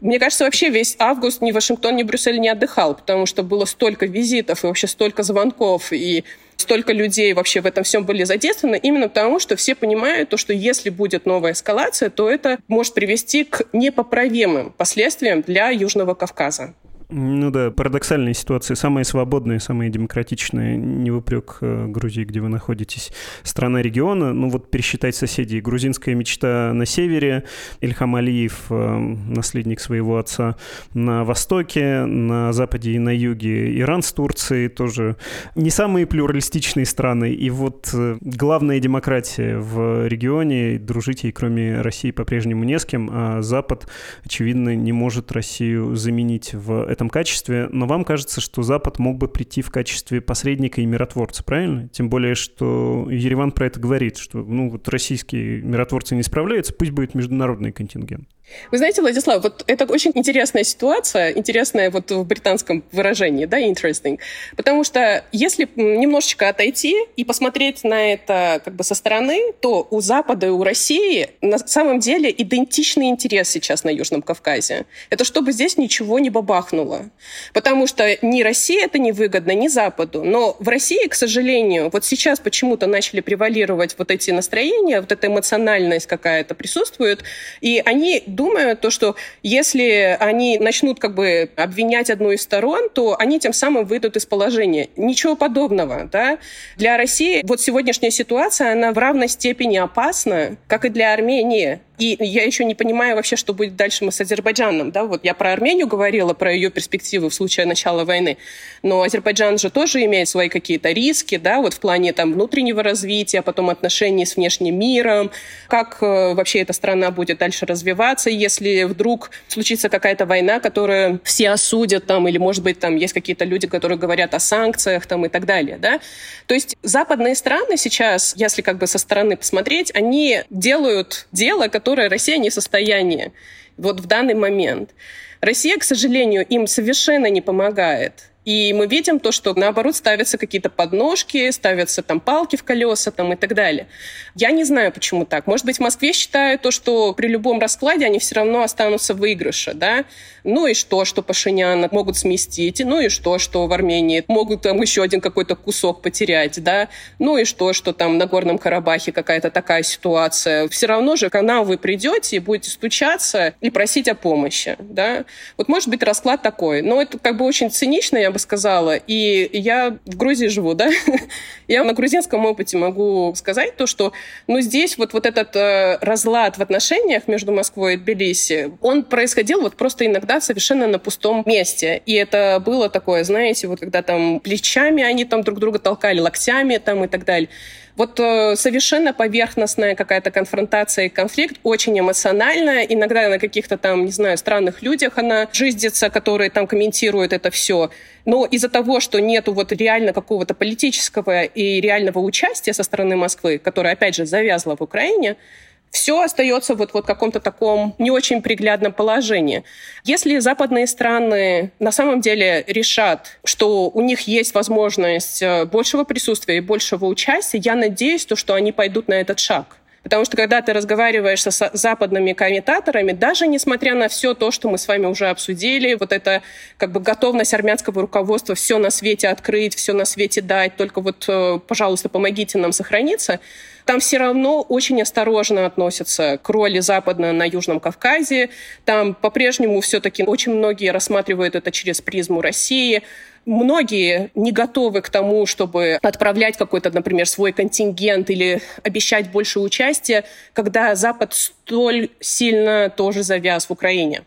Мне кажется, вообще весь август ни Вашингтон, ни Брюссель не отдыхал, потому что было столько визитов и вообще столько звонков, и столько людей вообще в этом всем были задействованы, именно потому, что все понимают то, что если будет новая эскалация, то это может привести к непоправимым последствиям для Южного Кавказа. Ну да, парадоксальные ситуации. Самые свободные, самые демократичные, не выпрек э, Грузии, где вы находитесь, страна региона. Ну вот пересчитать соседей. Грузинская мечта на севере, Ильхам Алиев, э, наследник своего отца, на востоке, на западе и на юге Иран с Турцией тоже. Не самые плюралистичные страны. И вот э, главная демократия в регионе, дружить ей кроме России по-прежнему не с кем, а Запад, очевидно, не может Россию заменить в этом этом качестве, но вам кажется, что Запад мог бы прийти в качестве посредника и миротворца, правильно? Тем более, что Ереван про это говорит, что ну, вот российские миротворцы не справляются, пусть будет международный контингент. Вы знаете, Владислав, вот это очень интересная ситуация, интересная вот в британском выражении, да, interesting, потому что если немножечко отойти и посмотреть на это как бы со стороны, то у Запада и у России на самом деле идентичный интерес сейчас на Южном Кавказе. Это чтобы здесь ничего не бабахнуло. Потому что ни России это не выгодно, ни Западу. Но в России, к сожалению, вот сейчас почему-то начали превалировать вот эти настроения, вот эта эмоциональность какая-то присутствует, и они думаю, то, что если они начнут как бы обвинять одну из сторон, то они тем самым выйдут из положения. Ничего подобного. Да? Для России вот сегодняшняя ситуация, она в равной степени опасна, как и для Армении. И я еще не понимаю вообще, что будет дальше мы с Азербайджаном. Да? Вот я про Армению говорила, про ее перспективы в случае начала войны. Но Азербайджан же тоже имеет свои какие-то риски, да, вот в плане там внутреннего развития, потом отношений с внешним миром, как э, вообще эта страна будет дальше развиваться, если вдруг случится какая-то война, которую все осудят там, или, может быть, там есть какие-то люди, которые говорят о санкциях там и так далее, да. То есть западные страны сейчас, если как бы со стороны посмотреть, они делают дело, которое которое Россия не в состоянии вот в данный момент. Россия, к сожалению, им совершенно не помогает. И мы видим то, что наоборот ставятся какие-то подножки, ставятся там палки в колеса там, и так далее. Я не знаю, почему так. Может быть, в Москве считают то, что при любом раскладе они все равно останутся в выигрыше, да? Ну и что, что Пашиняна могут сместить? Ну и что, что в Армении могут там еще один какой-то кусок потерять, да? Ну и что, что там на Горном Карабахе какая-то такая ситуация? Все равно же, когда вы придете и будете стучаться и просить о помощи, да? Вот может быть расклад такой. Но это как бы очень цинично, я бы сказала. И я в Грузии живу, да? я на грузинском опыте могу сказать то, что ну, здесь вот, вот этот э, разлад в отношениях между Москвой и Тбилиси, он происходил вот просто иногда совершенно на пустом месте. И это было такое, знаете, вот когда там плечами они там друг друга толкали, локтями там и так далее. Вот э, совершенно поверхностная какая-то конфронтация и конфликт, очень эмоциональная. Иногда на каких-то там, не знаю, странных людях она жиздится, которые там комментируют это все. Но из-за того, что нету вот реально какого-то политического и реального участия со стороны Москвы, которое, опять же, завязло в Украине, все остается вот, вот в каком-то таком не очень приглядном положении. Если западные страны на самом деле решат, что у них есть возможность э, большего присутствия и большего участия, я надеюсь, то, что они пойдут на этот шаг Потому что когда ты разговариваешь со западными комментаторами, даже несмотря на все то, что мы с вами уже обсудили, вот это как бы готовность армянского руководства все на свете открыть, все на свете дать, только вот, э, пожалуйста, помогите нам сохраниться, там все равно очень осторожно относятся к роли Запада на Южном Кавказе. Там по-прежнему все-таки очень многие рассматривают это через призму России. Многие не готовы к тому, чтобы отправлять какой-то, например, свой контингент или обещать больше участия, когда Запад столь сильно тоже завяз в Украине.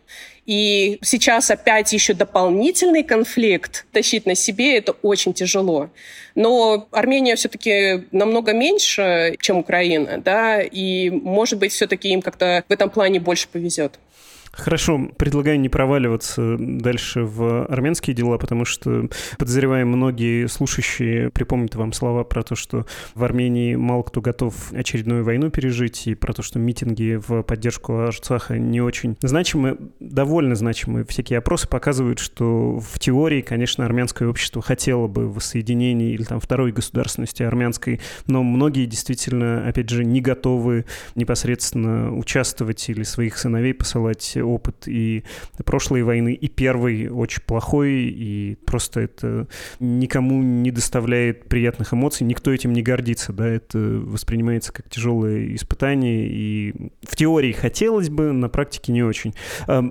И сейчас опять еще дополнительный конфликт тащить на себе это очень тяжело. Но Армения все-таки намного меньше, чем Украина, да, и, может быть, все-таки им как-то в этом плане больше повезет. Хорошо, предлагаю не проваливаться дальше в армянские дела, потому что, подозреваем, многие слушающие припомнят вам слова про то, что в Армении мало кто готов очередную войну пережить, и про то, что митинги в поддержку Арцаха не очень значимы, довольно значимы. Всякие опросы показывают, что в теории, конечно, армянское общество хотело бы воссоединения или там второй государственности армянской, но многие действительно, опять же, не готовы непосредственно участвовать или своих сыновей посылать опыт и прошлой войны, и первой очень плохой, и просто это никому не доставляет приятных эмоций, никто этим не гордится, да, это воспринимается как тяжелое испытание, и в теории хотелось бы, на практике не очень.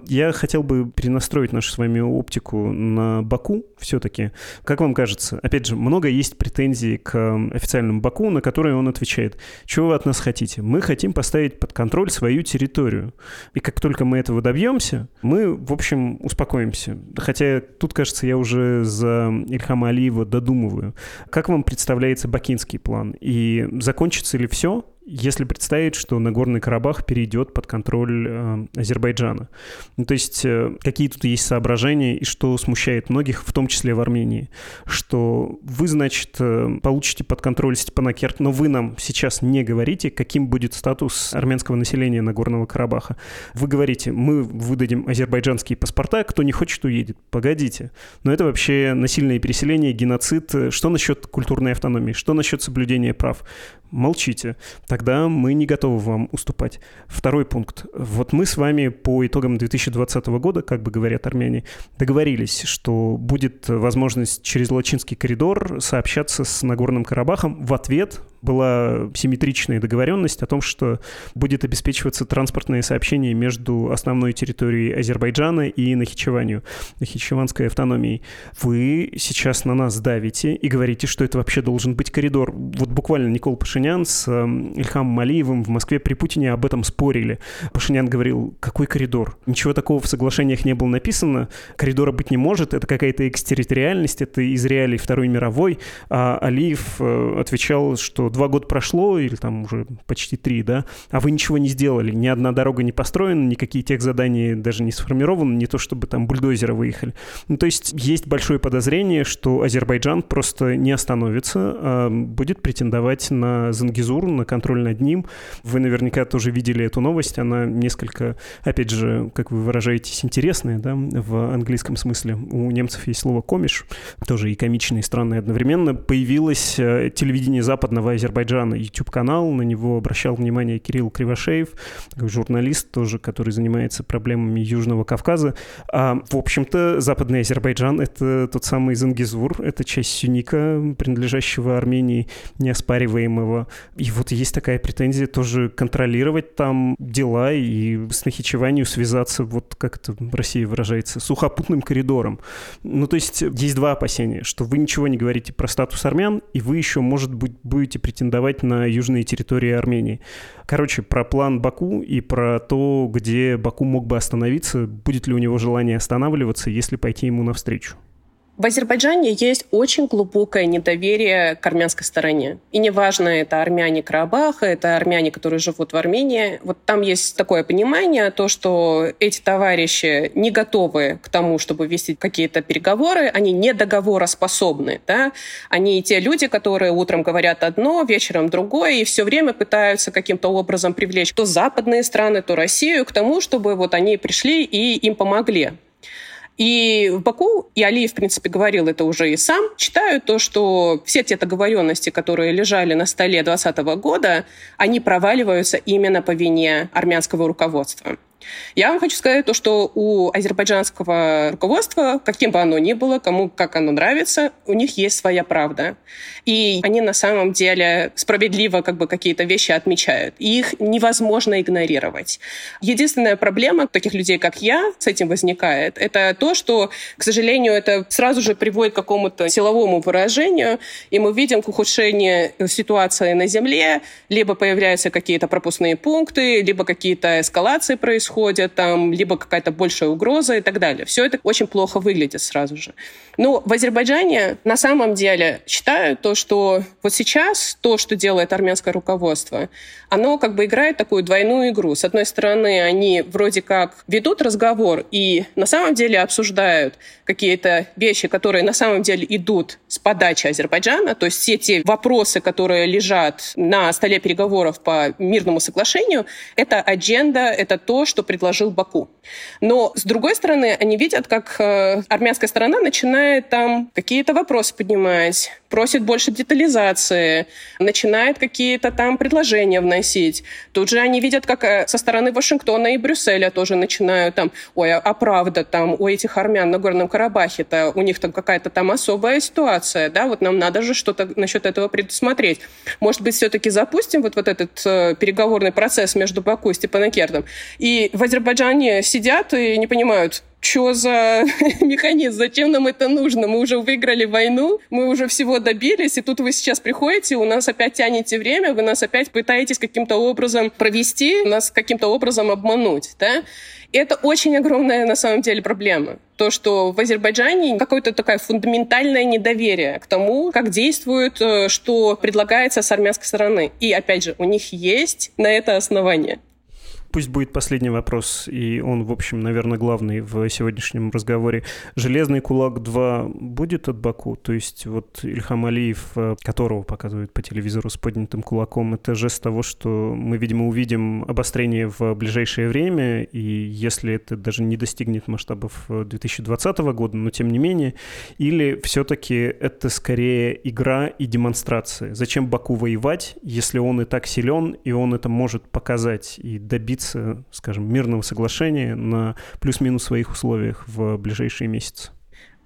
Я хотел бы перенастроить нашу с вами оптику на Баку все-таки. Как вам кажется? Опять же, много есть претензий к официальному Баку, на которые он отвечает. Чего вы от нас хотите? Мы хотим поставить под контроль свою территорию. И как только мы этого добьемся, мы, в общем, успокоимся. Хотя тут, кажется, я уже за Ильхама Алиева додумываю. Как вам представляется бакинский план? И закончится ли все если представить, что Нагорный Карабах перейдет под контроль э, Азербайджана. Ну, то есть э, какие тут есть соображения и что смущает многих, в том числе в Армении, что вы, значит, э, получите под контроль Степанакерт, но вы нам сейчас не говорите, каким будет статус армянского населения Нагорного Карабаха. Вы говорите, мы выдадим азербайджанские паспорта, кто не хочет, уедет. Погодите. Но это вообще насильное переселение, геноцид. Что насчет культурной автономии? Что насчет соблюдения прав? молчите, тогда мы не готовы вам уступать. Второй пункт. Вот мы с вами по итогам 2020 года, как бы говорят армяне, договорились, что будет возможность через Лачинский коридор сообщаться с Нагорным Карабахом в ответ была симметричная договоренность о том, что будет обеспечиваться транспортное сообщение между основной территорией Азербайджана и Нахичеванию, Нахичеванской автономией. Вы сейчас на нас давите и говорите, что это вообще должен быть коридор. Вот буквально Никол Пашинян с эм, Ильхамом Алиевым в Москве при Путине об этом спорили. Пашинян говорил, какой коридор? Ничего такого в соглашениях не было написано, коридора быть не может, это какая-то экстерриториальность, это из реалий Второй мировой. А Алиев э, отвечал, что два года прошло, или там уже почти три, да, а вы ничего не сделали, ни одна дорога не построена, никакие тех задания даже не сформированы, не то чтобы там бульдозеры выехали. Ну, то есть есть большое подозрение, что Азербайджан просто не остановится, а будет претендовать на Зангизур, на контроль над ним. Вы наверняка тоже видели эту новость, она несколько, опять же, как вы выражаетесь, интересная, да, в английском смысле. У немцев есть слово «комиш», тоже и комичное, и странное одновременно. Появилось э, телевидение западного Азербайджана YouTube-канал, на него обращал внимание Кирилл Кривошеев, журналист тоже, который занимается проблемами Южного Кавказа. А, в общем-то, Западный Азербайджан — это тот самый Зангизур, это часть Сюника, принадлежащего Армении, неоспариваемого. И вот есть такая претензия тоже контролировать там дела и с Нахичеванию связаться, вот как это в России выражается, сухопутным коридором. Ну, то есть есть два опасения, что вы ничего не говорите про статус армян, и вы еще, может быть, будете претендовать на южные территории Армении. Короче, про план Баку и про то, где Баку мог бы остановиться, будет ли у него желание останавливаться, если пойти ему навстречу. В Азербайджане есть очень глубокое недоверие к армянской стороне. И неважно, это армяне Карабаха, это армяне, которые живут в Армении. Вот там есть такое понимание, то, что эти товарищи не готовы к тому, чтобы вести какие-то переговоры, они не договороспособны. Да? Они те люди, которые утром говорят одно, вечером другое, и все время пытаются каким-то образом привлечь то западные страны, то Россию к тому, чтобы вот они пришли и им помогли. И в Баку, и Алиев, в принципе, говорил это уже и сам, считают то, что все те договоренности, которые лежали на столе 2020 года, они проваливаются именно по вине армянского руководства. Я вам хочу сказать то, что у азербайджанского руководства, каким бы оно ни было, кому как оно нравится, у них есть своя правда. И они на самом деле справедливо как бы какие-то вещи отмечают. И их невозможно игнорировать. Единственная проблема таких людей, как я, с этим возникает, это то, что, к сожалению, это сразу же приводит к какому-то силовому выражению, и мы видим к ухудшению ситуации на земле, либо появляются какие-то пропускные пункты, либо какие-то эскалации происходят, происходят, там, либо какая-то большая угроза и так далее. Все это очень плохо выглядит сразу же. Но в Азербайджане на самом деле считают то, что вот сейчас то, что делает армянское руководство, оно как бы играет такую двойную игру. С одной стороны, они вроде как ведут разговор и на самом деле обсуждают какие-то вещи, которые на самом деле идут с подачи Азербайджана, то есть все те вопросы, которые лежат на столе переговоров по мирному соглашению, это адженда, это то, что предложил Баку. Но, с другой стороны, они видят, как э, армянская сторона начинает там какие-то вопросы поднимать, просит больше детализации, начинает какие-то там предложения вносить. Тут же они видят, как э, со стороны Вашингтона и Брюсселя тоже начинают там, ой, а, правда там у этих армян на Горном Карабахе-то у них там какая-то там особая ситуация, да, вот нам надо же что-то насчет этого предусмотреть. Может быть, все-таки запустим вот, вот этот э, переговорный процесс между Баку и Степанакертом. И в Азербайджане сидят и не понимают, что за механизм, зачем нам это нужно? Мы уже выиграли войну, мы уже всего добились, и тут вы сейчас приходите, у нас опять тянете время, вы нас опять пытаетесь каким-то образом провести, нас каким-то образом обмануть, да? И это очень огромная на самом деле проблема. То, что в Азербайджане какое-то такое фундаментальное недоверие к тому, как действует, э, что предлагается с армянской стороны. И опять же, у них есть на это основание пусть будет последний вопрос, и он, в общем, наверное, главный в сегодняшнем разговоре. «Железный кулак 2» будет от Баку? То есть вот Ильхам Алиев, э, которого показывают по телевизору с поднятым кулаком, это жест того, что мы, видимо, увидим обострение в ближайшее время, и если это даже не достигнет масштабов 2020 года, но тем не менее, или все-таки это скорее игра и демонстрация? Зачем Баку воевать, если он и так силен, и он это может показать и добиться добиться, скажем, мирного соглашения на плюс-минус своих условиях в ближайшие месяцы?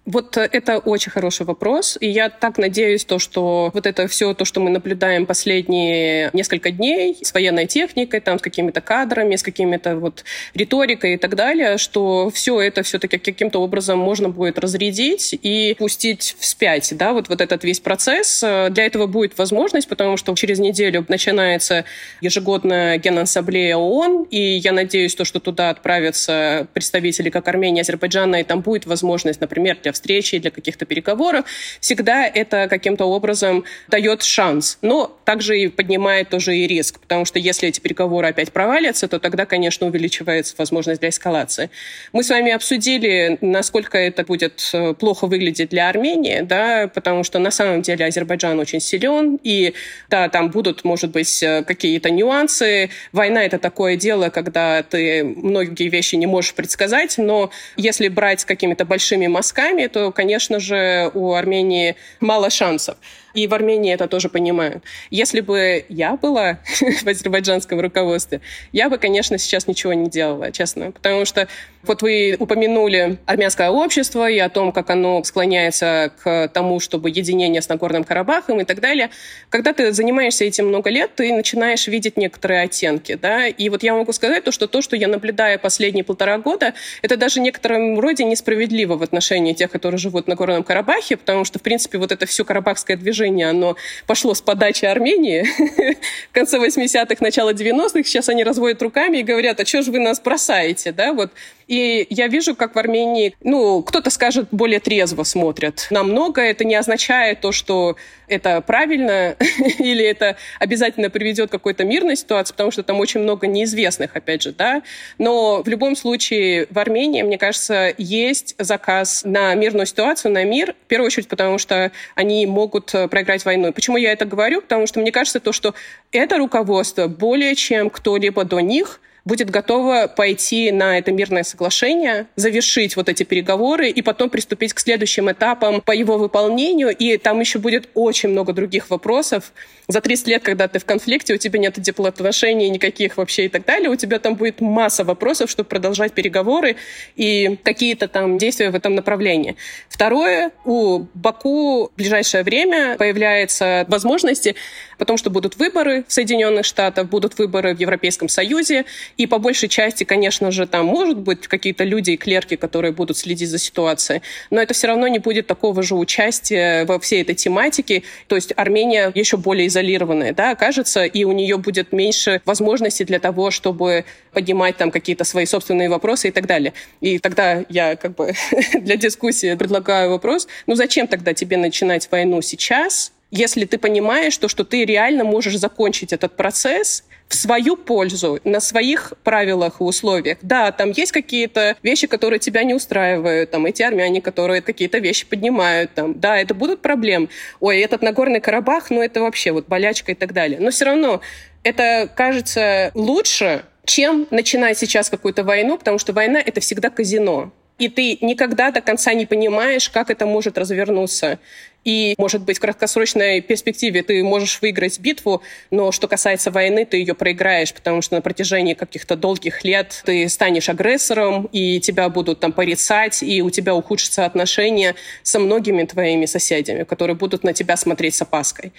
Вот э, это очень хороший вопрос, и я так надеюсь, то, что вот это все, то, что мы наблюдаем последние несколько дней с военной техникой, там, с какими-то кадрами, с какими-то вот риторикой и так далее, что все это все-таки каким-то образом можно будет разрядить и пустить вспять, да, вот, вот этот весь процесс. Для этого будет возможность, потому что через неделю начинается ежегодная генассамблея ООН, и я надеюсь, то, что туда отправятся представители как Армении, Азербайджана, и там будет возможность, например, для встречи, для каких-то переговоров, всегда это каким-то образом дает шанс. Но также и поднимает тоже и риск, потому что если эти переговоры опять провалятся, то тогда, конечно, увеличивается возможность для эскалации. Мы с вами обсудили, насколько это будет э, плохо выглядеть для Армении, да, потому что на самом деле Азербайджан очень силен, и да, там будут, может быть, э, какие-то нюансы. Война — это такое дело, когда ты многие вещи не можешь предсказать, но если брать какими-то большими мазками, то, конечно же, у Армении мало шансов. И в Армении это тоже понимают. Если бы я была в азербайджанском руководстве, я бы, конечно, сейчас ничего не делала, честно. Потому что вот вы упомянули армянское общество и о том, как оно склоняется к тому, чтобы единение с Нагорным Карабахом и так далее. Когда ты занимаешься этим много лет, ты начинаешь видеть некоторые оттенки. Да? И вот я могу сказать, то, что то, что я наблюдаю последние полтора года, это даже в некотором роде несправедливо в отношении тех, которые живут на Горном Карабахе, потому что, в принципе, вот это все карабахское движение движение, оно пошло с подачи Армении в конце 80-х, начало 90-х. Сейчас они разводят руками и говорят, а что же вы нас бросаете, да, вот. И я вижу, как в Армении, ну, кто-то скажет, более трезво смотрят на многое. Это не означает то, что это правильно или это обязательно приведет к какой-то мирной ситуации, потому что там очень много неизвестных, опять же, да. Но в любом случае в Армении, мне кажется, есть заказ на мирную ситуацию, на мир, в первую очередь, потому что они могут проиграть войну. Почему я это говорю? Потому что мне кажется, то, что это руководство более чем кто-либо до них – будет готова пойти на это мирное соглашение, завершить вот эти переговоры и потом приступить к следующим этапам по его выполнению. И там еще будет очень много других вопросов. За 30 лет, когда ты в конфликте, у тебя нет теплоотношений никаких вообще и так далее, у тебя там будет масса вопросов, чтобы продолжать переговоры и какие-то там действия в этом направлении. Второе, у Баку в ближайшее время появляются возможности, потому что будут выборы в Соединенных Штатах, будут выборы в Европейском Союзе, и по большей части, конечно же, там может быть какие-то люди и клерки, которые будут следить за ситуацией, но это все равно не будет такого же участия во всей этой тематике. То есть Армения еще более изолированная, да, окажется, и у нее будет меньше возможностей для того, чтобы поднимать там какие-то свои собственные вопросы и так далее. И тогда я как бы для дискуссии предлагаю вопрос, ну зачем тогда тебе начинать войну сейчас, если ты понимаешь, то, что ты реально можешь закончить этот процесс в свою пользу, на своих правилах и условиях. Да, там есть какие-то вещи, которые тебя не устраивают, там эти армяне, которые какие-то вещи поднимают, там, да, это будут проблемы. Ой, этот Нагорный Карабах, ну это вообще вот болячка и так далее. Но все равно это кажется лучше, чем начинать сейчас какую-то войну, потому что война — это всегда казино. И ты никогда до конца не понимаешь, как это может развернуться. И, может быть, в краткосрочной перспективе ты можешь выиграть битву, но что касается войны, ты ее проиграешь, потому что на протяжении каких-то долгих лет ты станешь агрессором, и тебя будут там порицать, и у тебя ухудшатся отношения со многими твоими соседями, которые будут на тебя смотреть с опаской.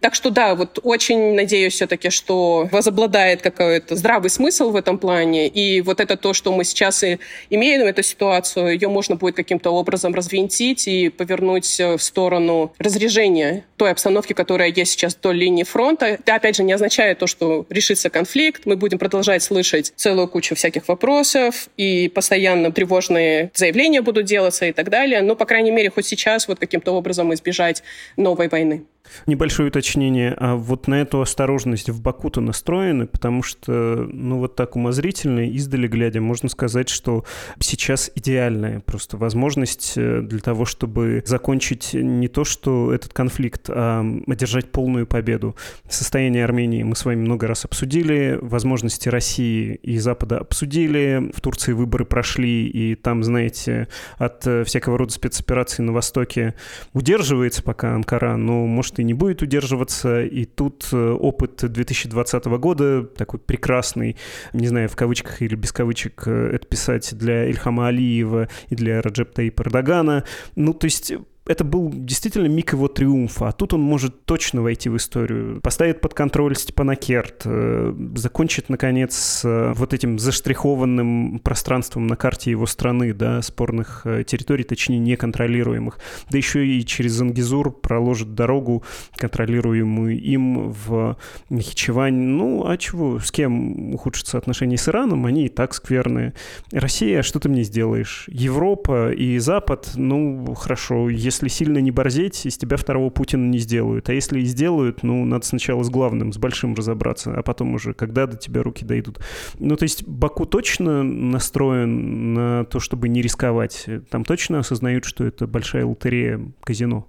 Так что да, вот очень надеюсь все-таки, что возобладает какой-то здравый смысл в этом плане. И вот это то, что мы сейчас и имеем эту ситуацию, ее можно будет каким-то образом развинтить и повернуть в сторону разрежения той обстановки, которая есть сейчас до линии фронта. Это, опять же, не означает то, что решится конфликт. Мы будем продолжать слышать целую кучу всяких вопросов, и постоянно тревожные заявления будут делаться и так далее. Но, по крайней мере, хоть сейчас вот каким-то образом избежать новой войны. Небольшое уточнение. А вот на эту осторожность в Баку-то настроены, потому что, ну, вот так умозрительно, издали глядя, можно сказать, что сейчас идеальная просто возможность э, для того, чтобы закончить не то, что этот конфликт, а одержать полную победу. Состояние Армении мы с вами много раз обсудили, возможности России и Запада обсудили, в Турции выборы прошли, и там, знаете, от э, всякого рода спецопераций на Востоке удерживается пока Анкара, но, может, и не будет удерживаться. И тут э, опыт 2020 года, такой прекрасный, не знаю, в кавычках или без кавычек э, это писать для Ильхама Алиева и для Раджеп Таипа Эрдогана. Ну, то есть это был действительно миг его триумфа, а тут он может точно войти в историю. Поставит под контроль Степанакерт, э, закончит, наконец, э, вот этим заштрихованным пространством на карте его страны, да, спорных э, территорий, точнее, неконтролируемых. Да еще и через Зангизур проложит дорогу, контролируемую им в Нахичевань. Ну, а чего? С кем ухудшатся отношения с Ираном? Они и так скверные. Россия, что ты мне сделаешь? Европа и Запад, ну, хорошо, если если сильно не борзеть, из тебя второго Путина не сделают. А если и сделают, ну, надо сначала с главным, с большим разобраться, а потом уже, когда до тебя руки дойдут. Ну, то есть Баку точно настроен на то, чтобы не рисковать? Там точно осознают, что это большая лотерея, казино?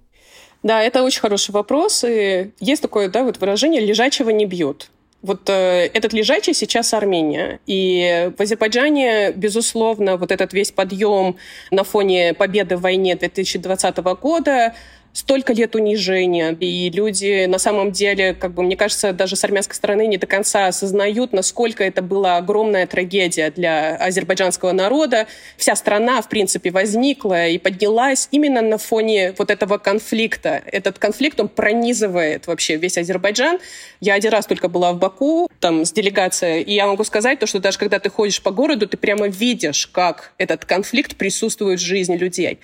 Да, это очень хороший вопрос. И есть такое да, вот выражение «лежачего не бьют». Вот э, этот лежачий сейчас Армения. И в Азербайджане, безусловно, вот этот весь подъем на фоне победы в войне 2020 года столько лет унижения, и люди на самом деле, как бы, мне кажется, даже с армянской стороны не до конца осознают, насколько это была огромная трагедия для азербайджанского народа. Вся страна, в принципе, возникла и поднялась именно на фоне вот этого конфликта. Этот конфликт, он пронизывает вообще весь Азербайджан. Я один раз только была в Баку, там, с делегацией, и я могу сказать то, что даже когда ты ходишь по городу, ты прямо видишь, как этот конфликт присутствует в жизни людей.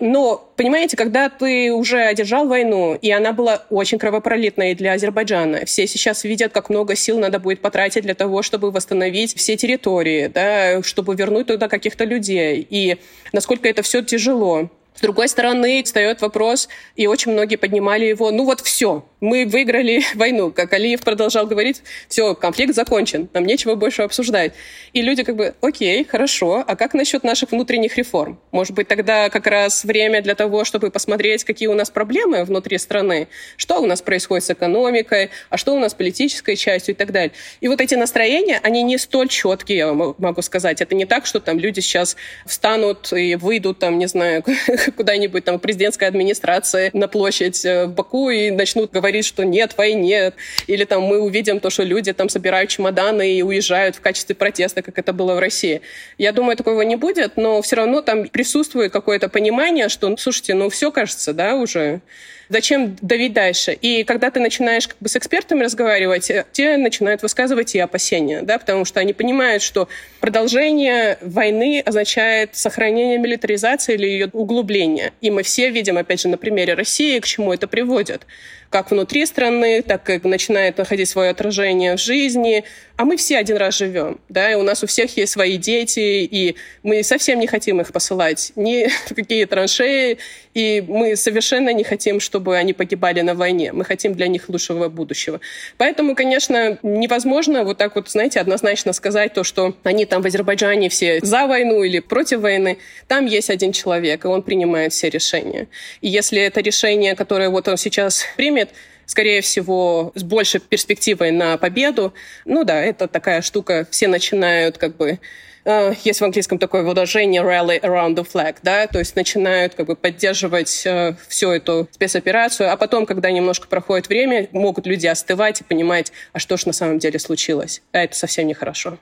Но, понимаете, когда ты уже одержал войну, и она была очень кровопролитной для Азербайджана. Все сейчас видят, как много сил надо будет потратить для того, чтобы восстановить все территории, да, чтобы вернуть туда каких-то людей. И насколько это все тяжело. С другой стороны, встает вопрос, и очень многие поднимали его, ну вот все, мы выиграли войну. Как Алиев продолжал говорить, все, конфликт закончен, нам нечего больше обсуждать. И люди как бы, окей, хорошо, а как насчет наших внутренних реформ? Может быть, тогда как раз время для того, чтобы посмотреть, какие у нас проблемы внутри страны, что у нас происходит с экономикой, а что у нас с политической частью и так далее. И вот эти настроения, они не столь четкие, я могу сказать. Это не так, что там люди сейчас встанут и выйдут, там, не знаю, куда-нибудь там президентской администрации на площадь э, в Баку и начнут говорить говорит, что нет войне, или там мы увидим то, что люди там собирают чемоданы и уезжают в качестве протеста, как это было в России. Я думаю, такого не будет, но все равно там присутствует какое-то понимание, что, ну, слушайте, ну все кажется, да, уже Зачем давить дальше? И когда ты начинаешь как бы с экспертами разговаривать, э, те начинают высказывать и опасения, да, потому что они понимают, что продолжение войны означает сохранение милитаризации или ее углубление. И мы все видим, опять же, на примере России, к чему это приводит как внутри страны, так и начинает находить свое отражение в жизни. А мы все один раз живем, да, и у нас у всех есть свои дети, и мы совсем не хотим их посылать ни в какие траншеи, и мы совершенно не хотим, чтобы они погибали на войне. Мы хотим для них лучшего будущего. Поэтому, конечно, невозможно вот так вот, знаете, однозначно сказать то, что они там в Азербайджане все за войну или против войны. Там есть один человек, и он принимает все решения. И если это решение, которое вот он сейчас примет, скорее всего, с большей перспективой на победу. Ну да, это такая штука, все начинают как бы э, есть в английском такое выражение rally around the flag, да, то есть начинают как бы поддерживать э, всю эту спецоперацию, а потом, когда немножко проходит время, могут люди остывать и понимать, а что ж на самом деле случилось. А это совсем нехорошо.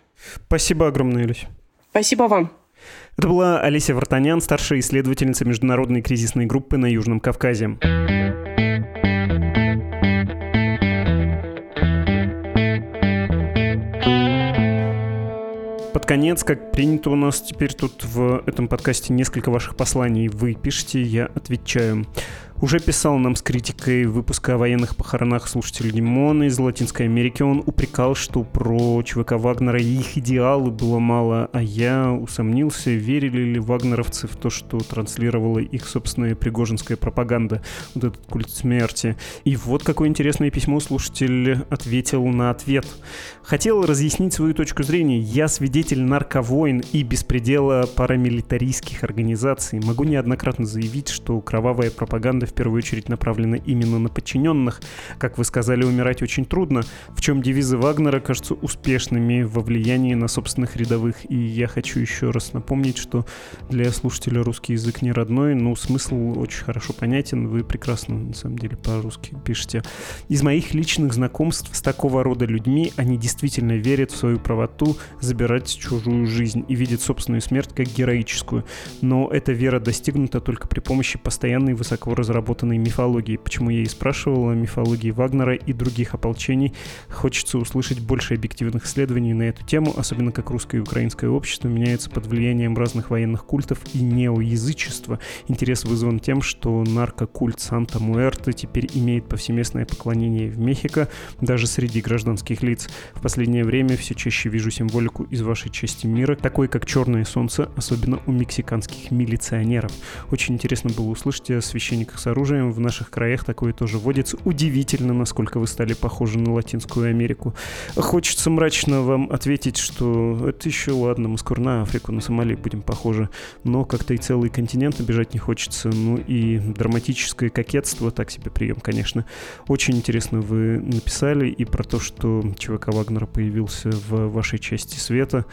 Спасибо огромное, Илюсь. Спасибо вам. Это была Алисия Вартанян, старшая исследовательница Международной кризисной группы на Южном Кавказе. Конец, как принято у нас теперь тут в этом подкасте несколько ваших посланий вы пишете, я отвечаю. Уже писал нам с критикой выпуска о военных похоронах слушатель Лимона из Латинской Америки. Он упрекал, что про ЧВК Вагнера и их идеалы было мало, а я усомнился, верили ли вагнеровцы в то, что транслировала их собственная пригожинская пропаганда, вот этот культ смерти. И вот какое интересное письмо слушатель ответил на ответ. Хотел разъяснить свою точку зрения. Я свидетель нарковойн и беспредела парамилитаристских организаций. Могу неоднократно заявить, что кровавая пропаганда в первую очередь направлена именно на подчиненных. Как вы сказали, умирать очень трудно, в чем девизы Вагнера кажутся успешными во влиянии на собственных рядовых. И я хочу еще раз напомнить, что для слушателя русский язык не родной, но смысл очень хорошо понятен, вы прекрасно, на самом деле, по-русски пишете. Из моих личных знакомств с такого рода людьми они действительно верят в свою правоту забирать чужую жизнь и видят собственную смерть как героическую. Но эта вера достигнута только при помощи постоянной высоко разработанной мифологии. Почему я и спрашивал о мифологии Вагнера и других ополчений. Хочется услышать больше объективных исследований на эту тему, особенно как русское и украинское общество меняется под влиянием разных военных культов и неоязычества. Интерес вызван тем, что наркокульт Санта-Муэрте теперь имеет повсеместное поклонение в Мехико, даже среди гражданских лиц. В последнее время все чаще вижу символику из вашей части мира, такой как черное солнце, особенно у мексиканских милиционеров. Очень интересно было услышать о священниках оружием. В наших краях такое тоже водится. Удивительно, насколько вы стали похожи на Латинскую Америку. Хочется мрачно вам ответить, что это еще ладно, мы скоро на Африку, на Сомали будем похожи. Но как-то и целый континент обижать не хочется. Ну и драматическое кокетство, так себе прием, конечно. Очень интересно вы написали и про то, что ЧВК Вагнера появился в вашей части света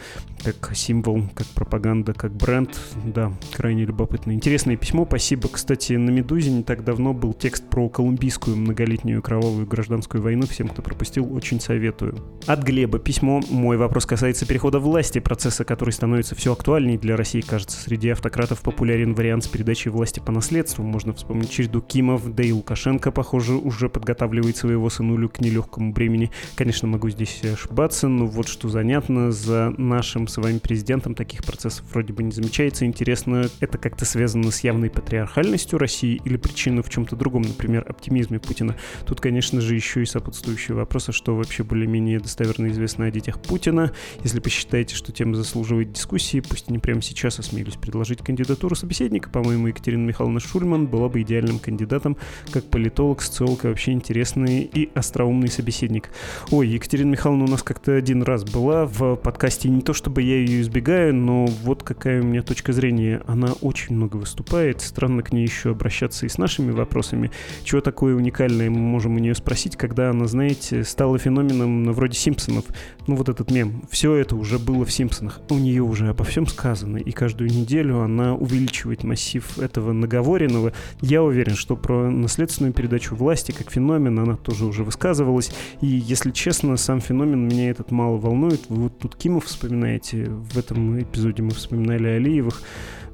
как символ, как пропаганда, как бренд. Да, крайне любопытно. Интересное письмо. Спасибо. Кстати, на «Медузе» так давно был текст про колумбийскую многолетнюю кровавую гражданскую войну. Всем, кто пропустил, очень советую. От Глеба письмо. Мой вопрос касается перехода власти, процесса, который становится все актуальней для России. Кажется, среди автократов популярен вариант с передачей власти по наследству. Можно вспомнить череду Кимов, да и Лукашенко, похоже, уже подготавливает своего сынулю к нелегкому бремени. Конечно, могу здесь ошибаться, но вот что занятно, за нашим с вами президентом таких процессов вроде бы не замечается. Интересно, это как-то связано с явной патриархальностью России или при причина в чем-то другом, например, оптимизме Путина. Тут, конечно же, еще и сопутствующие вопросы, что вообще более-менее достоверно известно о детях Путина. Если посчитаете, что тема заслуживает дискуссии, пусть не прямо сейчас осмелюсь предложить кандидатуру собеседника, по-моему, Екатерина Михайловна Шульман была бы идеальным кандидатом как политолог, социолог и вообще интересный и остроумный собеседник. Ой, Екатерина Михайловна у нас как-то один раз была в подкасте, не то чтобы я ее избегаю, но вот какая у меня точка зрения. Она очень много выступает, странно к ней еще обращаться и с нашими вопросами. Чего такое уникальное мы можем у нее спросить, когда она, знаете, стала феноменом ну, вроде Симпсонов. Ну вот этот мем. Все это уже было в Симпсонах. У нее уже обо всем сказано, и каждую неделю она увеличивает массив этого наговоренного. Я уверен, что про наследственную передачу власти как феномен она тоже уже высказывалась. И, если честно, сам феномен меня этот мало волнует. Вы вот тут Кимов вспоминаете, в этом эпизоде мы вспоминали Алиевых.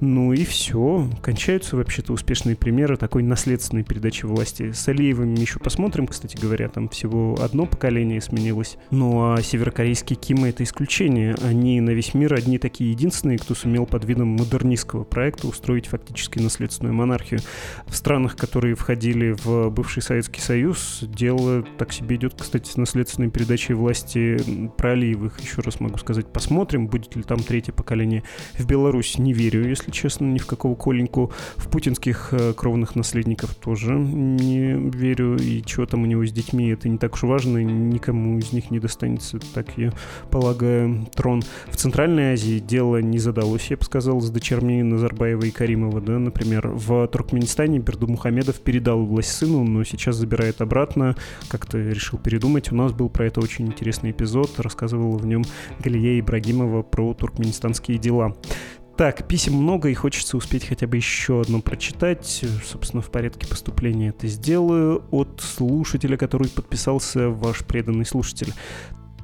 Ну и все. Кончаются вообще-то успешные примеры такой наследственной передачи власти. С Алиевым еще посмотрим, кстати говоря, там всего одно поколение сменилось. Ну а северокорейские Кимы — это исключение. Они на весь мир одни такие единственные, кто сумел под видом модернистского проекта устроить фактически наследственную монархию. В странах, которые входили в бывший Советский Союз, дело так себе идет, кстати, с наследственной передачей власти про Алиевых. Еще раз могу сказать, посмотрим, будет ли там третье поколение. В Беларусь не верю, если честно, ни в какого Коленьку. В путинских э, кровных наследников тоже не верю. И что там у него с детьми, это не так уж важно. Никому из них не достанется, так я полагаю, трон. В Центральной Азии дело не задалось, я бы сказал, с дочерьми Назарбаева и Каримова. Да? Например, в Туркменистане Берду Мухамедов передал власть сыну, но сейчас забирает обратно. Как-то решил передумать. У нас был про это очень интересный эпизод. Рассказывала в нем Галия Ибрагимова про туркменистанские дела. Так, писем много, и хочется успеть хотя бы еще одно прочитать. Собственно, в порядке поступления это сделаю. От слушателя, который подписался, ваш преданный слушатель.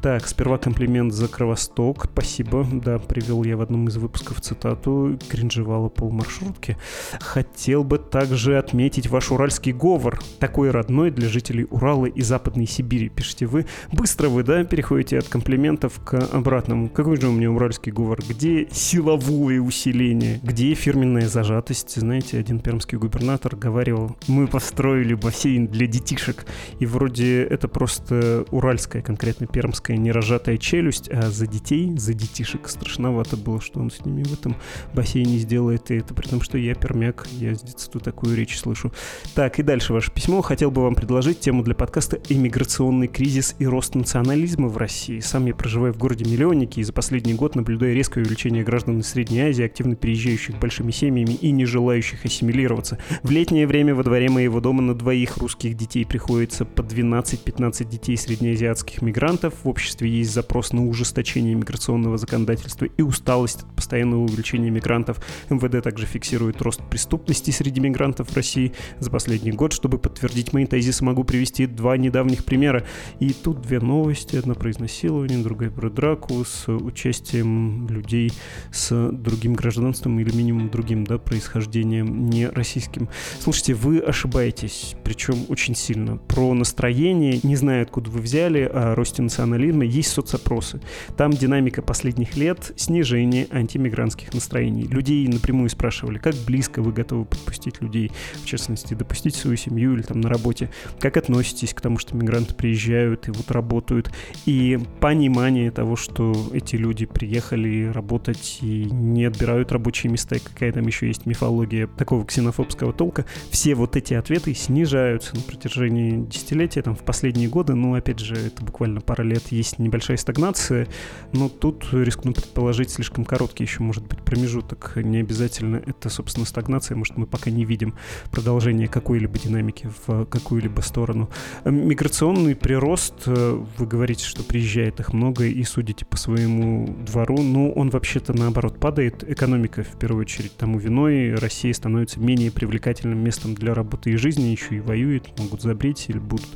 Так, сперва комплимент за Кровосток. Спасибо. Да, привел я в одном из выпусков цитату кринжевала полмаршрутки. Хотел бы также отметить ваш уральский говор. Такой родной для жителей Урала и Западной Сибири. Пишите вы. Быстро вы, да, переходите от комплиментов к обратному. Какой же у меня уральский говор? Где силовое усиление? Где фирменная зажатость? Знаете, один пермский губернатор говорил, мы построили бассейн для детишек. И вроде это просто уральская, конкретно пермская маленькая неразжатая челюсть, а за детей, за детишек страшновато было, что он с ними в этом бассейне сделает. И это при том, что я пермяк, я с детства такую речь слышу. Так, и дальше ваше письмо. Хотел бы вам предложить тему для подкаста «Иммиграционный кризис и рост национализма в России». Сам я проживаю в городе-миллионнике и за последний год наблюдаю резкое увеличение граждан из Средней Азии, активно переезжающих большими семьями и не желающих ассимилироваться. В летнее время во дворе моего дома на двоих русских детей приходится по 12-15 детей среднеазиатских мигрантов. В обществе есть запрос на ужесточение миграционного законодательства и усталость от постоянного увеличения мигрантов. МВД также фиксирует рост преступности среди мигрантов в России за последний год. Чтобы подтвердить мои тезисы, могу привести два недавних примера. И тут две новости. Одна про изнасилование, другая про драку с участием людей с другим гражданством или минимум другим да, происхождением, не российским. Слушайте, вы ошибаетесь, причем очень сильно. Про настроение, не знаю, откуда вы взяли, о росте национализма национализма есть соцопросы. Там динамика последних лет снижение антимигрантских настроений. Людей напрямую спрашивали, как близко вы готовы подпустить людей, в частности, допустить свою семью или там на работе, как относитесь к тому, что мигранты приезжают и вот работают, и понимание того, что эти люди приехали работать и не отбирают рабочие места, какая там еще есть мифология такого ксенофобского толка, все вот эти ответы снижаются на протяжении десятилетия, там в последние годы, ну, опять же, это буквально пара лет есть небольшая стагнация, но тут рискну предположить слишком короткий еще может быть промежуток. Не обязательно это, собственно, стагнация. Может, мы пока не видим продолжения какой-либо динамики в какую-либо сторону. Миграционный прирост, э, вы говорите, что приезжает их много и судите по своему двору, ну, он вообще-то наоборот падает. Экономика, в первую очередь, тому виной. Россия становится менее привлекательным местом для работы и жизни, еще и воюет, могут забрить или будут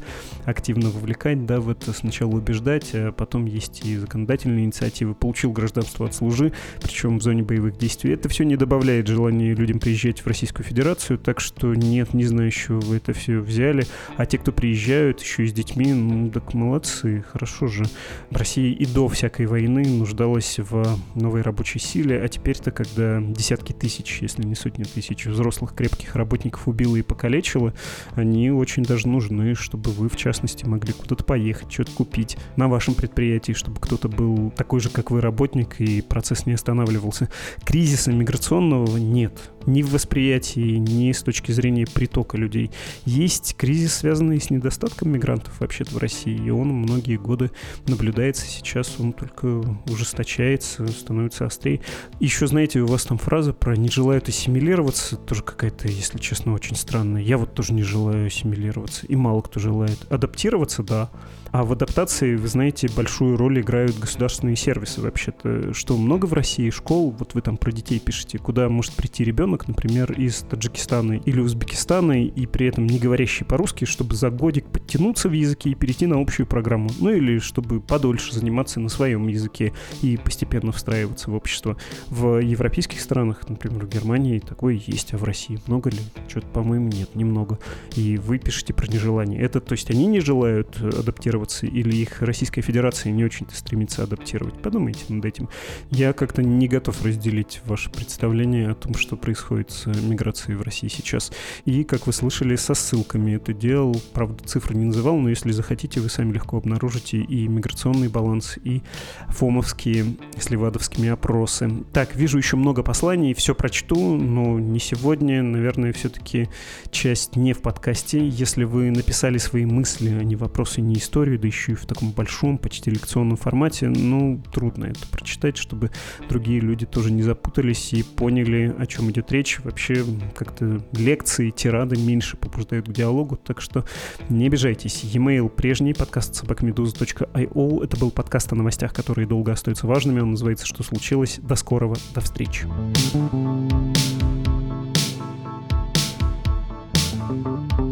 активно вовлекать, да, в это сначала убеждать, хотя потом есть и законодательные инициативы. Получил гражданство от служи, причем в зоне боевых действий. Это все не добавляет желания людям приезжать в Российскую Федерацию, так что нет, не знаю, еще вы это все взяли. А те, кто приезжают еще и с детьми, ну так молодцы, хорошо же. Россия и до всякой войны нуждалась в новой рабочей силе, а теперь-то, когда десятки тысяч, если не сотни тысяч взрослых крепких работников убило и покалечило, они очень даже нужны, чтобы вы, в частности, могли куда-то поехать, что-то купить на вашем предприятии, чтобы кто-то был такой же, как вы, работник, и процесс не останавливался. Кризиса миграционного нет. Ни в восприятии, ни с точки зрения притока людей. Есть кризис, связанный с недостатком мигрантов вообще-то в России, и он многие годы наблюдается сейчас, он только ужесточается, становится острее. Еще, знаете, у вас там фраза про «не желают ассимилироваться», тоже какая-то, если честно, очень странная. Я вот тоже не желаю ассимилироваться, и мало кто желает. Адаптироваться, да, а в адаптации, вы знаете, большую роль играют государственные сервисы вообще-то. Что много в России школ, вот вы там про детей пишете, куда может прийти ребенок, например, из Таджикистана или Узбекистана, и при этом не говорящий по-русски, чтобы за годик подтянуться в языке и перейти на общую программу. Ну или чтобы подольше заниматься на своем языке и постепенно встраиваться в общество. В европейских странах, например, в Германии такое есть, а в России много ли? Что-то, по-моему, нет, немного. И вы пишете про нежелание. Это, то есть они не желают адаптироваться адаптироваться, или их Российская Федерация не очень-то стремится адаптировать. Подумайте над этим. Я как-то не готов разделить ваше представление о том, что происходит с миграцией в России сейчас. И, как вы слышали, со ссылками это делал. Правда, цифры не называл, но если захотите, вы сами легко обнаружите и миграционный баланс, и фомовские с левадовскими опросы. Так, вижу еще много посланий, все прочту, но не сегодня. Наверное, все-таки часть не в подкасте. Если вы написали свои мысли, а не вопросы, не истории, историю, да еще и в таком большом, почти лекционном формате, ну, трудно это прочитать, чтобы другие люди тоже не запутались и поняли, о чем идет речь. Вообще, как-то лекции, тирады меньше побуждают к диалогу, так что не обижайтесь. E-mail прежний, подкаст собакамедуза.io. Это был подкаст о новостях, которые долго остаются важными. Он называется «Что случилось?». До скорого, до встречи. thank you